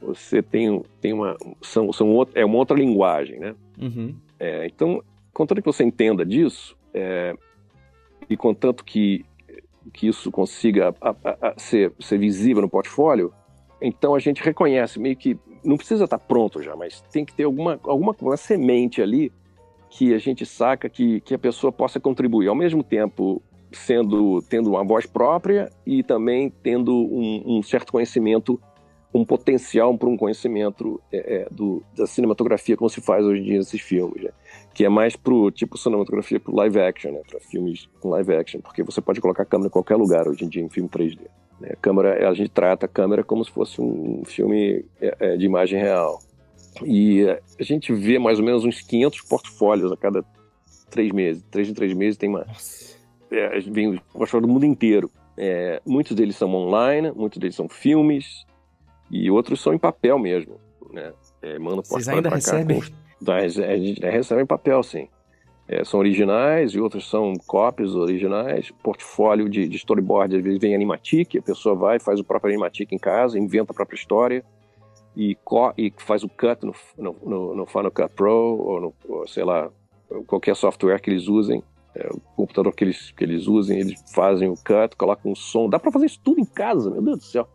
você tem, tem uma são, são outra, é uma outra linguagem, né? Uhum. então, contanto que você entenda disso, é, e contanto que, que isso consiga a, a, a ser, ser visível no portfólio, então a gente reconhece, meio que não precisa estar pronto já, mas tem que ter alguma, alguma uma semente ali que a gente saca que, que a pessoa possa contribuir, ao mesmo tempo sendo tendo uma voz própria e também tendo um, um certo conhecimento um potencial para um conhecimento é, é, do, da cinematografia como se faz hoje em dia nesses filmes, né? que é mais pro tipo cinematografia pro live action, né? para filmes com live action, porque você pode colocar a câmera em qualquer lugar hoje em dia em filme 3D. Né? A câmera, a gente trata a câmera como se fosse um filme é, é de imagem real. E a gente vê mais ou menos uns 500 portfólios a cada três meses. Três em três meses tem uma. É, vem portfólios do mundo inteiro. É, muitos deles são online, muitos deles são filmes, e outros são em papel mesmo, né? É, manda Vocês ainda recebem? Cá, a gente recebe em papel, sim. É, são originais e outros são cópias originais. Portfólio de, de, storyboard, às vezes vem animatic, a pessoa vai, faz o próprio animatic em casa, inventa a própria história e, e faz o cut no, no, no, Final Cut Pro ou no, ou, sei lá, qualquer software que eles usem. É, o computador que eles, que eles usem, eles fazem o cut, colocam um som. Dá para fazer isso tudo em casa, meu Deus do céu.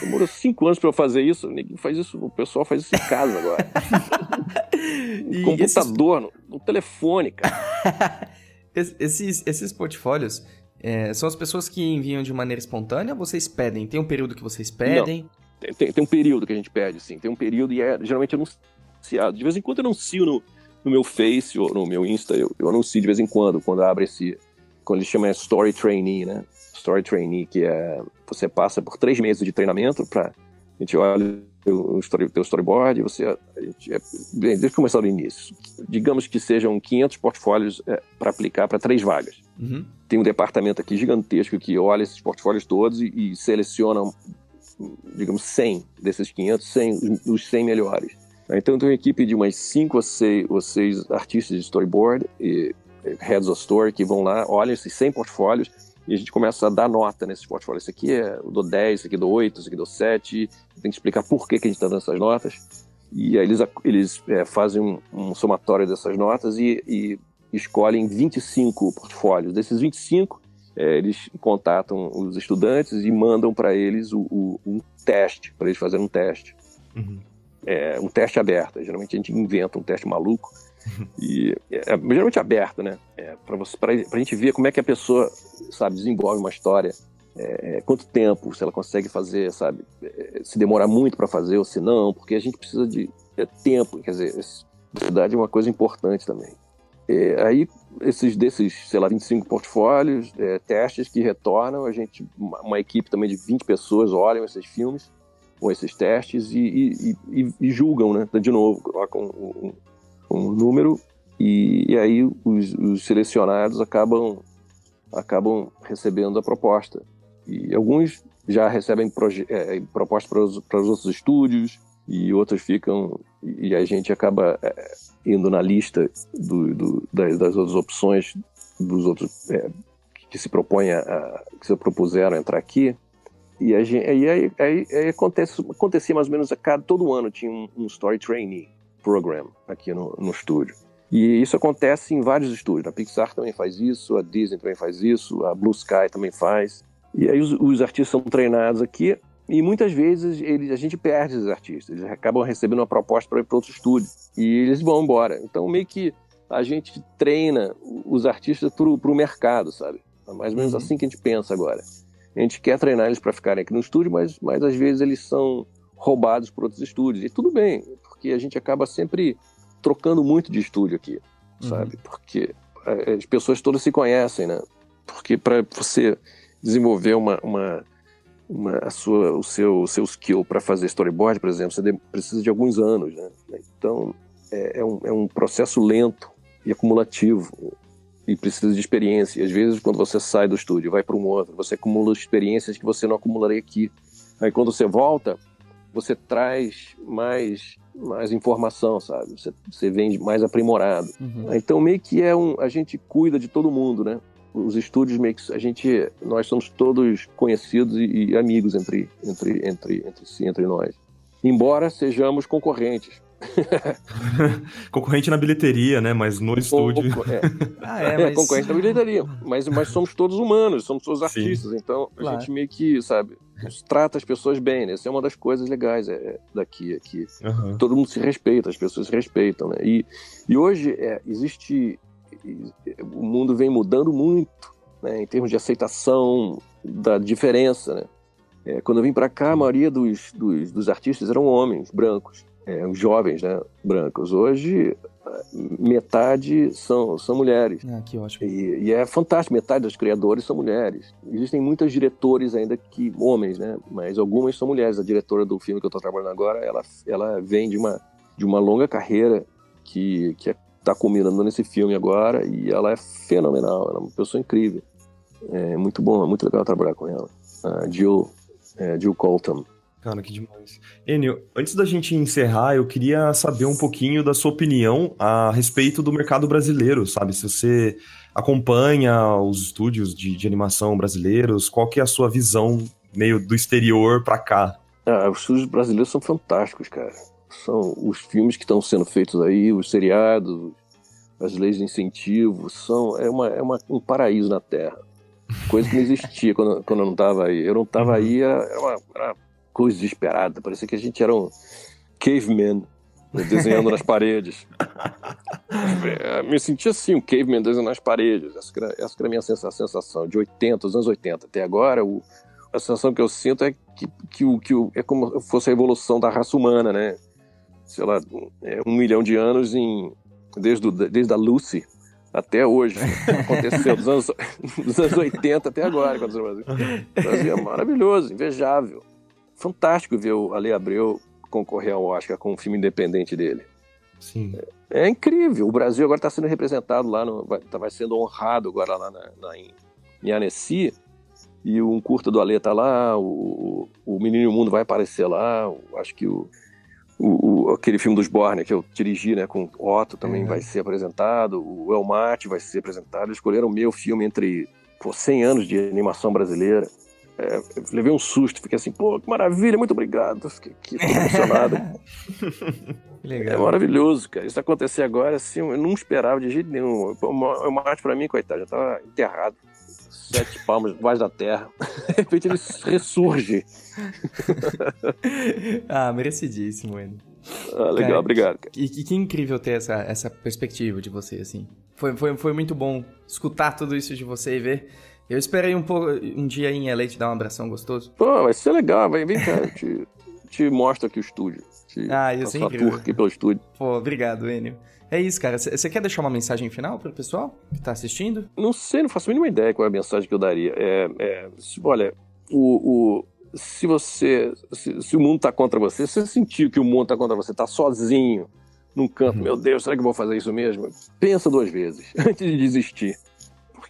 Demorou cinco anos para eu fazer isso. Ninguém faz isso, o pessoal faz isso em casa agora. computador, esses... no, no, telefone, cara. esses, esses portfólios é, são as pessoas que enviam de maneira espontânea ou vocês pedem? Tem um período que vocês pedem? Tem, tem, tem, um período que a gente pede, sim. Tem um período e é geralmente anunciado. De vez em quando eu anuncio no, no meu Face ou no meu Insta, eu, eu anuncio de vez em quando, quando abre esse. Quando eles chamam Story Trainee, né? Story Trainee, que é você passa por três meses de treinamento para a gente olha o story, teu storyboard, você a gente, é, bem, deixa eu começar do início. Digamos que sejam 500 portfólios é, para aplicar para três vagas. Uhum. Tem um departamento aqui gigantesco que olha esses portfólios todos e, e seleciona, digamos, 100 desses 500, 100, os 100 melhores. Então tem uma equipe de umas 5 ou 6, ou 6 artistas de storyboard e heads of story que vão lá, olham esses 100 portfólios e a gente começa a dar nota nesses portfólios. Esse aqui é, eu dou 10, esse aqui dou 8, esse aqui dou 7. Tem que explicar por que, que a gente está dando essas notas. E aí eles, eles é, fazem um, um, somatório dessas notas e, e escolhem 25 portfólios. Desses 25, é, eles contatam os estudantes e mandam para eles o, o, um teste, para eles fazerem um teste. Uhum. É, um teste aberto. Geralmente a gente inventa um teste maluco. E é, é, geralmente aberto, né? É, para a gente ver como é que a pessoa, sabe, desenvolve uma história. É, é, quanto tempo, se ela consegue fazer, sabe? É, se demora muito para fazer ou se não, porque a gente precisa de tempo. Quer dizer, velocidade é uma coisa importante também. É, aí, esses desses, sei lá, 25 portfólios, é, testes que retornam, a gente, uma, uma, equipe também de 20 pessoas olham esses filmes com esses testes e, e, e, e julgam, né? De novo, colocam um, um, número e, e aí os, os, selecionados acabam, acabam recebendo a proposta. E alguns já recebem é, propostas para os, outros estúdios e outros ficam e a gente acaba é, indo na lista do, do, das, das, outras opções dos outros é, que se propõem a, que se propuseram entrar aqui e gente, aí, aí, aí, aí acontece, acontecia mais ou menos a cada todo ano tinha um, um story trainee program aqui no, no estúdio e isso acontece em vários estúdios a Pixar também faz isso a Disney também faz isso a Blue Sky também faz e aí os, os artistas são treinados aqui e muitas vezes eles, a gente perde esses artistas, eles acabam recebendo uma proposta para ir para outro estúdio e eles vão embora. Então, meio que a gente treina os artistas para o mercado, sabe? É mais ou menos uhum. assim que a gente pensa agora. A gente quer treinar eles para ficarem aqui no estúdio, mas, mas às vezes eles são roubados por outros estúdios. E tudo bem, porque a gente acaba sempre trocando muito de estúdio aqui, uhum. sabe? Porque é, as pessoas todas se conhecem, né? Porque para você desenvolver uma, uma uma, a sua, o, seu, o seu skill para fazer storyboard, por exemplo, você precisa de alguns anos. Né? Então, é, é, um, é um processo lento e acumulativo e precisa de experiência. E às vezes, quando você sai do estúdio e vai para um outro, você acumula experiências que você não acumularia aqui. Aí, quando você volta, você traz mais mais informação, sabe? Você, você vem mais aprimorado. Uhum. Então, meio que é um... A gente cuida de todo mundo, né? os estúdios meio que a gente nós somos todos conhecidos e, e, amigos entre entre entre entre si entre nós embora sejamos concorrentes concorrente na bilheteria né mas no estúdio é. Ah, é, é, mas... concorrente na bilheteria mas mas somos todos humanos somos todos artistas Sim. então a gente meio que sabe trata as pessoas bem né? essa é uma das coisas legais é, daqui aqui uhum. todo mundo se respeita as pessoas se respeitam né e e hoje é, existe o mundo vem mudando muito, né, em termos de aceitação da diferença, né? É, quando eu vim para cá, a maioria dos, dos, dos, artistas eram homens, brancos, é, jovens, né, brancos. Hoje, metade são, são mulheres. Ah, que ótimo. E, e, é fantástico, metade dos criadores são mulheres. Existem muitos diretores ainda que homens, né, mas algumas são mulheres. A diretora do filme que eu estou trabalhando agora, ela, ela vem de uma, de uma longa carreira que, que é está culminando nesse filme agora e ela é fenomenal, ela é uma pessoa incrível. É muito bom, é muito legal trabalhar com ela. A Jill, é, Jill Colton. Cara, que demais. Enio, antes da gente encerrar, eu queria saber um pouquinho da sua opinião a respeito do mercado brasileiro, sabe? Se você acompanha os estúdios de, de animação brasileiros, qual que é a sua visão meio do exterior para cá? Ah, os estúdios brasileiros são fantásticos, cara são os filmes que estão sendo feitos aí, os seriados, as leis de incentivo, são é, uma, é uma, um paraíso na Terra. Coisa que não existia quando, quando eu não estava aí. Eu não estava aí, era, era, uma, era coisa desesperada. Parecia que a gente era um caveman né, desenhando nas paredes. É, me sentia assim, um caveman desenhando nas paredes. Essa era, essa era a minha sensação, de 80, os anos 80 até agora. O, a sensação que eu sinto é que, que, o, que o, é como se fosse a evolução da raça humana, né? sei lá, é, um milhão de anos em, desde, o, desde a Lucy até hoje. Aconteceu dos anos, dos anos 80 até agora. Quando o Brasil. O Brasil é maravilhoso, invejável. Fantástico ver o Ale Abreu concorrer ao Oscar com um filme independente dele. Sim. É, é incrível. O Brasil agora está sendo representado lá, no, vai, tá, vai sendo honrado agora lá na, na, em, em Annecy. E um curta do Ale tá lá, o, o Menino e o Mundo vai aparecer lá. acho que o, o, o, aquele filme dos Borne que eu dirigi, né, com Otto também uhum. vai ser apresentado, o El Mate vai ser apresentado. Eles escolheram o meu filme entre pô, 100 anos de animação brasileira. É, levei um susto, fiquei assim, pô, que maravilha, muito obrigado. Fiquei aqui, emocionado. Legal. É maravilhoso, cara. Isso acontecer agora, assim, eu não esperava de jeito nenhum. O Marte, pra mim, coitado, já tava enterrado. Sete palmas debaixo da terra. De repente ele ressurge. ah, merecidíssimo, ele. Ah, legal, cara, obrigado. Cara. E que, que, incrível ter essa, essa perspectiva de você, assim. Foi, foi, foi muito bom escutar tudo isso de você e ver. Eu esperei um pouco um dia em LA te dar um abração gostoso. Pô, vai ser legal, vai vem cá, te, te mostro aqui o estúdio. Te, ah, isso é incrível. aqui pelo estúdio. Pô, obrigado, Enio. É isso, cara. Você quer deixar uma mensagem final pro pessoal que tá assistindo? Não sei, não faço a mínima ideia qual é a mensagem que eu daria. É, é olha, o, o, se você. Se, se, o mundo tá contra você, se você sentir que o mundo tá contra você, tá sozinho num canto, uhum. meu Deus, será que eu vou fazer isso mesmo? Pensa duas vezes antes de desistir.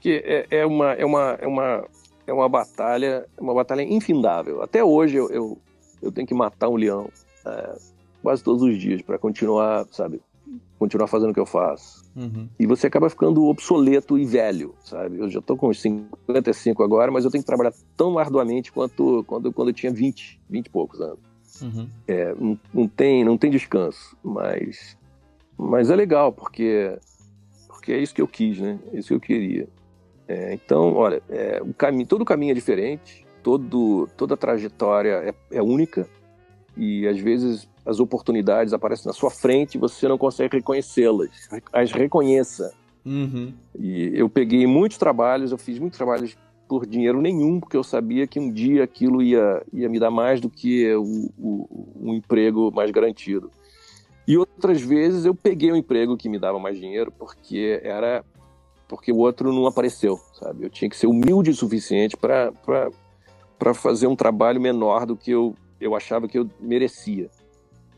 Porque é, é, uma, é, uma, é, uma, é uma batalha, uma batalha infindável. Até hoje eu, eu, eu tenho que matar um leão é, quase todos os dias para continuar, sabe, continuar fazendo o que eu faço. Uhum. E você acaba ficando obsoleto e velho, sabe? Eu já tô com uns 55 agora, mas eu tenho que trabalhar tão arduamente quanto quando, quando eu tinha 20, 20 e poucos anos. Uhum. É, não, não, tem, não tem descanso, mas, mas é legal, porque, porque é isso que eu quis, né? É isso que eu queria. É, então, olha, é, o caminho, todo caminho é diferente, todo, toda trajetória é, é única, e às vezes as oportunidades aparecem na sua frente e você não consegue reconhecê-las. As reconheça. Uhum. E eu peguei muitos trabalhos, eu fiz muitos trabalhos por dinheiro nenhum, porque eu sabia que um dia aquilo ia, ia me dar mais do que o, o, um emprego mais garantido. E outras vezes eu peguei um emprego que me dava mais dinheiro porque era porque o outro não apareceu, sabe? Eu tinha que ser humilde o suficiente para fazer um trabalho menor do que eu, eu achava que eu merecia.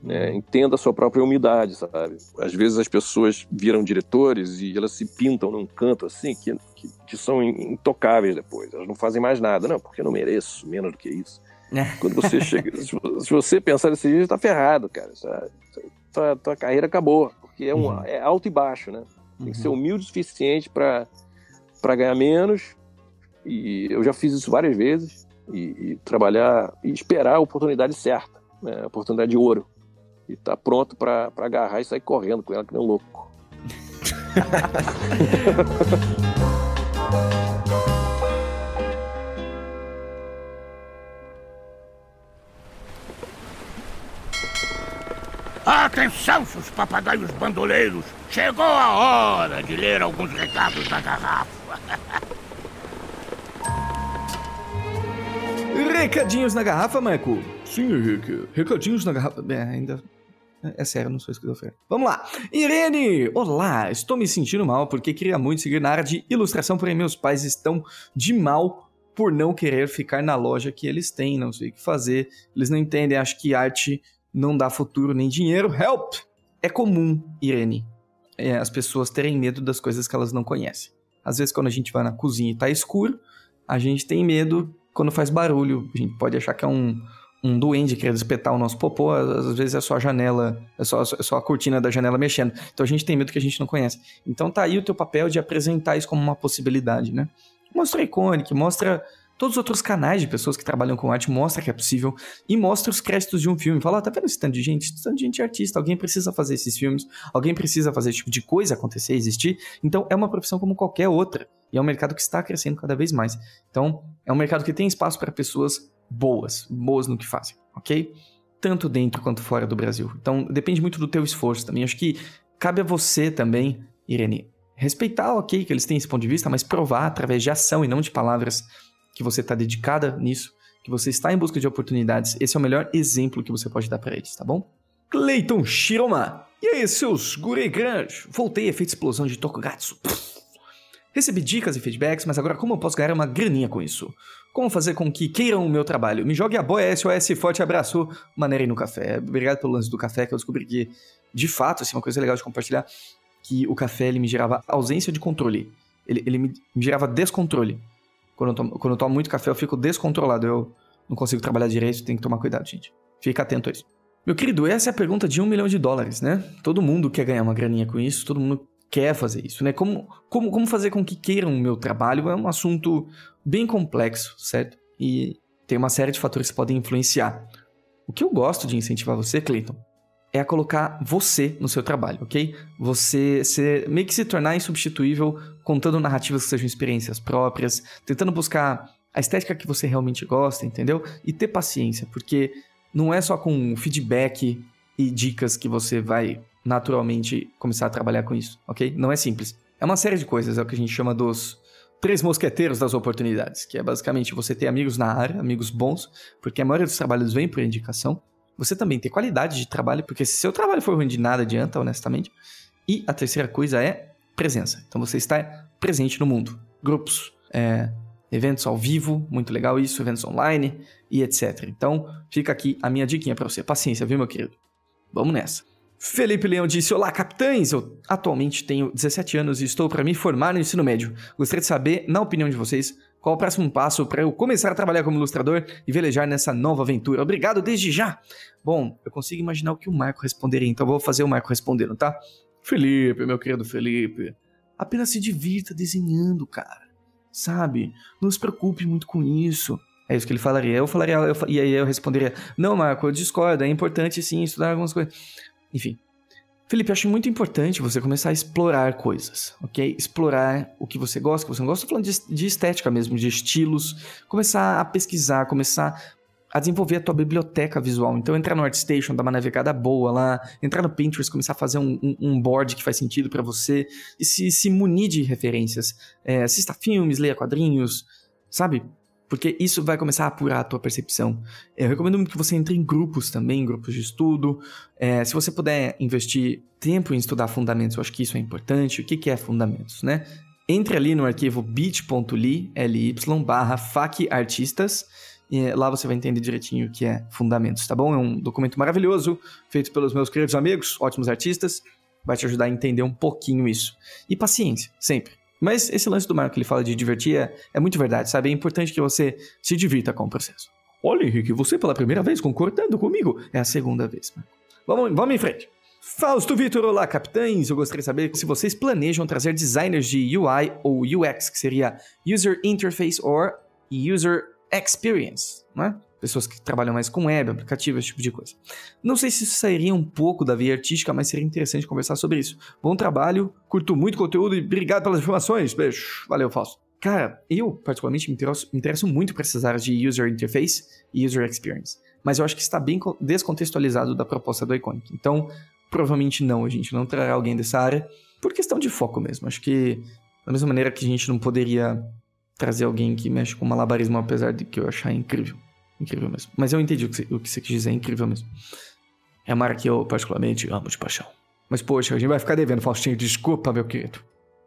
Né? Uhum. Entenda a sua própria umidade, sabe? Às vezes as pessoas viram diretores e elas se pintam num canto assim que, que, que são intocáveis depois. Elas não fazem mais nada. Não, porque eu não mereço menos do que isso. Quando você chega. se você pensar desse jeito, tá ferrado, cara. Tua, tua carreira acabou. Porque é, um, uhum. é alto e baixo, né? Tem que ser uhum. humilde o suficiente para ganhar menos. E eu já fiz isso várias vezes. E, e trabalhar e esperar a oportunidade certa, né? a oportunidade de ouro e tá pronto para agarrar e sair correndo com ela que nem um louco. Seus papagaios bandoleiros! Chegou a hora de ler alguns recados da garrafa. Recadinhos na garrafa, Marco? Sim, Henrique. Recadinhos na garrafa. É, ainda é sério, não sou esquizofrênico. Vamos lá. Irene! Olá! Estou me sentindo mal porque queria muito seguir na área de ilustração, porém meus pais estão de mal por não querer ficar na loja que eles têm, não sei o que fazer. Eles não entendem, acho que arte não dá futuro nem dinheiro. Help! É comum, Irene, é, as pessoas terem medo das coisas que elas não conhecem. Às vezes, quando a gente vai na cozinha e tá escuro, a gente tem medo quando faz barulho. A gente pode achar que é um, um duende querendo espetar o nosso popô, às vezes é só a janela, é só, é só a cortina da janela mexendo. Então a gente tem medo que a gente não conhece. Então tá aí o teu papel de apresentar isso como uma possibilidade, né? Mostra a Iconic, mostra todos os outros canais de pessoas que trabalham com arte, mostra que é possível e mostra os créditos de um filme. Fala, ah, tá vendo esse tanto de gente? Esse tanto de gente é artista, alguém precisa fazer esses filmes, alguém precisa fazer esse tipo de coisa acontecer, existir. Então é uma profissão como qualquer outra. E é um mercado que está crescendo cada vez mais. Então, é um mercado que tem espaço para pessoas boas, boas no que fazem, ok? Tanto dentro quanto fora do Brasil. Então, depende muito do teu esforço também. Acho que cabe a você também, Irene, respeitar, ok, que eles têm esse ponto de vista, mas provar através de ação e não de palavras que você está dedicada nisso, que você está em busca de oportunidades. Esse é o melhor exemplo que você pode dar para eles, tá bom? Cleiton Shiroma. E aí, seus grandes? Voltei, efeito explosão de Tokugatsu. Recebi dicas e feedbacks, mas agora como eu posso ganhar uma graninha com isso? Como fazer com que queiram o meu trabalho? Me jogue a boia SOS, forte abraço, maneira no café. Obrigado pelo lance do café, que eu descobri que, de fato, assim, uma coisa legal de compartilhar, que o café ele me gerava ausência de controle. Ele, ele me, me gerava descontrole. Quando eu, tomo, quando eu tomo muito café, eu fico descontrolado. Eu não consigo trabalhar direito, tem que tomar cuidado, gente. Fica atento a isso. Meu querido, essa é a pergunta de um milhão de dólares, né? Todo mundo quer ganhar uma graninha com isso, todo mundo quer fazer isso, né? Como, como, como fazer com que queiram o meu trabalho é um assunto bem complexo, certo? E tem uma série de fatores que podem influenciar. O que eu gosto de incentivar você, Clayton, é colocar você no seu trabalho, ok? Você ser, meio que se tornar insubstituível contando narrativas que sejam experiências próprias, tentando buscar a estética que você realmente gosta, entendeu? E ter paciência, porque não é só com feedback e dicas que você vai naturalmente começar a trabalhar com isso, ok? Não é simples. É uma série de coisas, é o que a gente chama dos três mosqueteiros das oportunidades, que é basicamente você ter amigos na área, amigos bons, porque a maioria dos trabalhos vem por indicação. Você também ter qualidade de trabalho, porque se seu trabalho for ruim de nada adianta, honestamente. E a terceira coisa é presença. Então você está presente no mundo. Grupos, é, eventos ao vivo, muito legal isso, eventos online e etc. Então fica aqui a minha diquinha para você. Paciência, viu, meu querido? Vamos nessa. Felipe Leão disse: Olá, capitães! Eu atualmente tenho 17 anos e estou para me formar no ensino médio. Gostaria de saber, na opinião de vocês, qual o próximo passo para eu começar a trabalhar como ilustrador e velejar nessa nova aventura? Obrigado desde já! Bom, eu consigo imaginar o que o Marco responderia, então vou fazer o Marco respondendo, tá? Felipe, meu querido Felipe, apenas se divirta desenhando, cara. Sabe? Não se preocupe muito com isso. É isso que ele falaria. Eu falaria, eu, e aí eu responderia: Não, Marco, eu discordo, é importante sim estudar algumas coisas. Enfim. Felipe, eu acho muito importante você começar a explorar coisas, ok? Explorar o que você gosta, o que você não gosta. Estou falando de, de estética mesmo, de estilos. Começar a pesquisar, começar a desenvolver a tua biblioteca visual. Então, entrar no ArtStation, dar uma navegada boa lá, entrar no Pinterest, começar a fazer um, um, um board que faz sentido para você e se, se munir de referências. É, assista filmes, leia quadrinhos, sabe? Porque isso vai começar a apurar a tua percepção. Eu recomendo muito que você entre em grupos também, grupos de estudo. É, se você puder investir tempo em estudar fundamentos, eu acho que isso é importante. O que, que é fundamentos, né? Entre ali no arquivo bit.ly, ly, barra facartistas, e lá você vai entender direitinho o que é fundamentos, tá bom? É um documento maravilhoso, feito pelos meus queridos amigos, ótimos artistas, vai te ajudar a entender um pouquinho isso. E paciência, sempre. Mas esse lance do Marco que ele fala de divertir é, é muito verdade, sabe? É importante que você se divirta com o processo. Olha, Henrique, você pela primeira vez concordando comigo. É a segunda vez, Marco. Vamos, vamos em frente. Fausto Vitor, olá, capitães. Eu gostaria de saber se vocês planejam trazer designers de UI ou UX, que seria User Interface or User Experience, né? Pessoas que trabalham mais com web, aplicativo, esse tipo de coisa. Não sei se isso sairia um pouco da via artística, mas seria interessante conversar sobre isso. Bom trabalho, curto muito conteúdo e obrigado pelas informações. Beijo. Valeu, Fausto. Cara, eu particularmente me interesso, me interesso muito para essas áreas de user interface e user experience, mas eu acho que está bem descontextualizado da proposta do Iconic. Então, provavelmente não, a gente não trará alguém dessa área por questão de foco mesmo. Acho que da mesma maneira que a gente não poderia trazer alguém que mexe com malabarismo, apesar de que eu achar incrível. Incrível mesmo. Mas eu entendi o que, você, o que você quis dizer, é incrível mesmo. É uma que eu particularmente amo de paixão. Mas poxa, a gente vai ficar devendo, Faustinho. Desculpa, meu querido.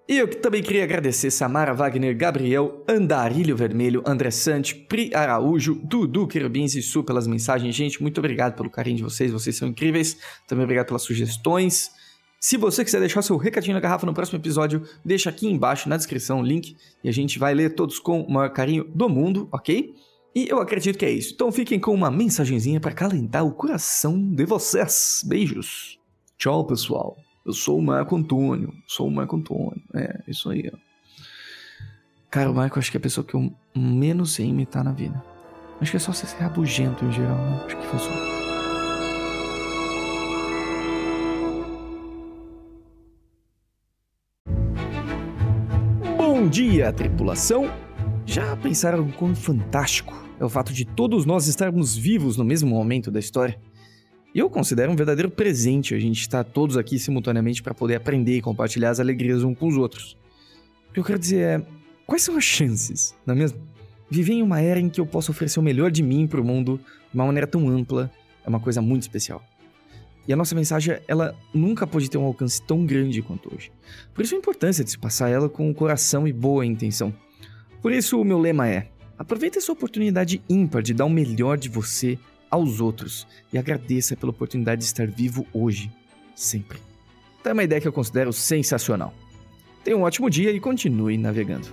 E eu também queria agradecer Samara Wagner, Gabriel, Andarilho Vermelho, André Sante, Pri Araújo, Dudu Querubins e Su pelas mensagens. Gente, muito obrigado pelo carinho de vocês, vocês são incríveis. Também obrigado pelas sugestões. Se você quiser deixar seu recadinho na garrafa no próximo episódio, deixa aqui embaixo na descrição o link e a gente vai ler todos com o maior carinho do mundo, ok? E eu acredito que é isso. Então fiquem com uma mensagenzinha para calentar o coração de vocês. Beijos. Tchau, pessoal. Eu sou o Marco Antônio. Sou o Marco Antônio. É, isso aí, ó. Cara, o Marco acho que é a pessoa que eu menos sei imitar na vida. Acho que é só ser rabugento em geral, né? Acho que funciona. Bom dia, tripulação! Já pensaram quão fantástico é o fato de todos nós estarmos vivos no mesmo momento da história. E eu considero um verdadeiro presente a gente estar todos aqui simultaneamente para poder aprender e compartilhar as alegrias uns com os outros. O que eu quero dizer é: quais são as chances, não é mesmo? Viver em uma era em que eu posso oferecer o melhor de mim para o mundo de uma maneira tão ampla é uma coisa muito especial. E a nossa mensagem, ela nunca pode ter um alcance tão grande quanto hoje. Por isso a importância de se passar ela com coração e boa intenção. Por isso o meu lema é: Aproveite essa oportunidade ímpar de dar o melhor de você aos outros e agradeça pela oportunidade de estar vivo hoje, sempre. É uma ideia que eu considero sensacional. Tenha um ótimo dia e continue navegando.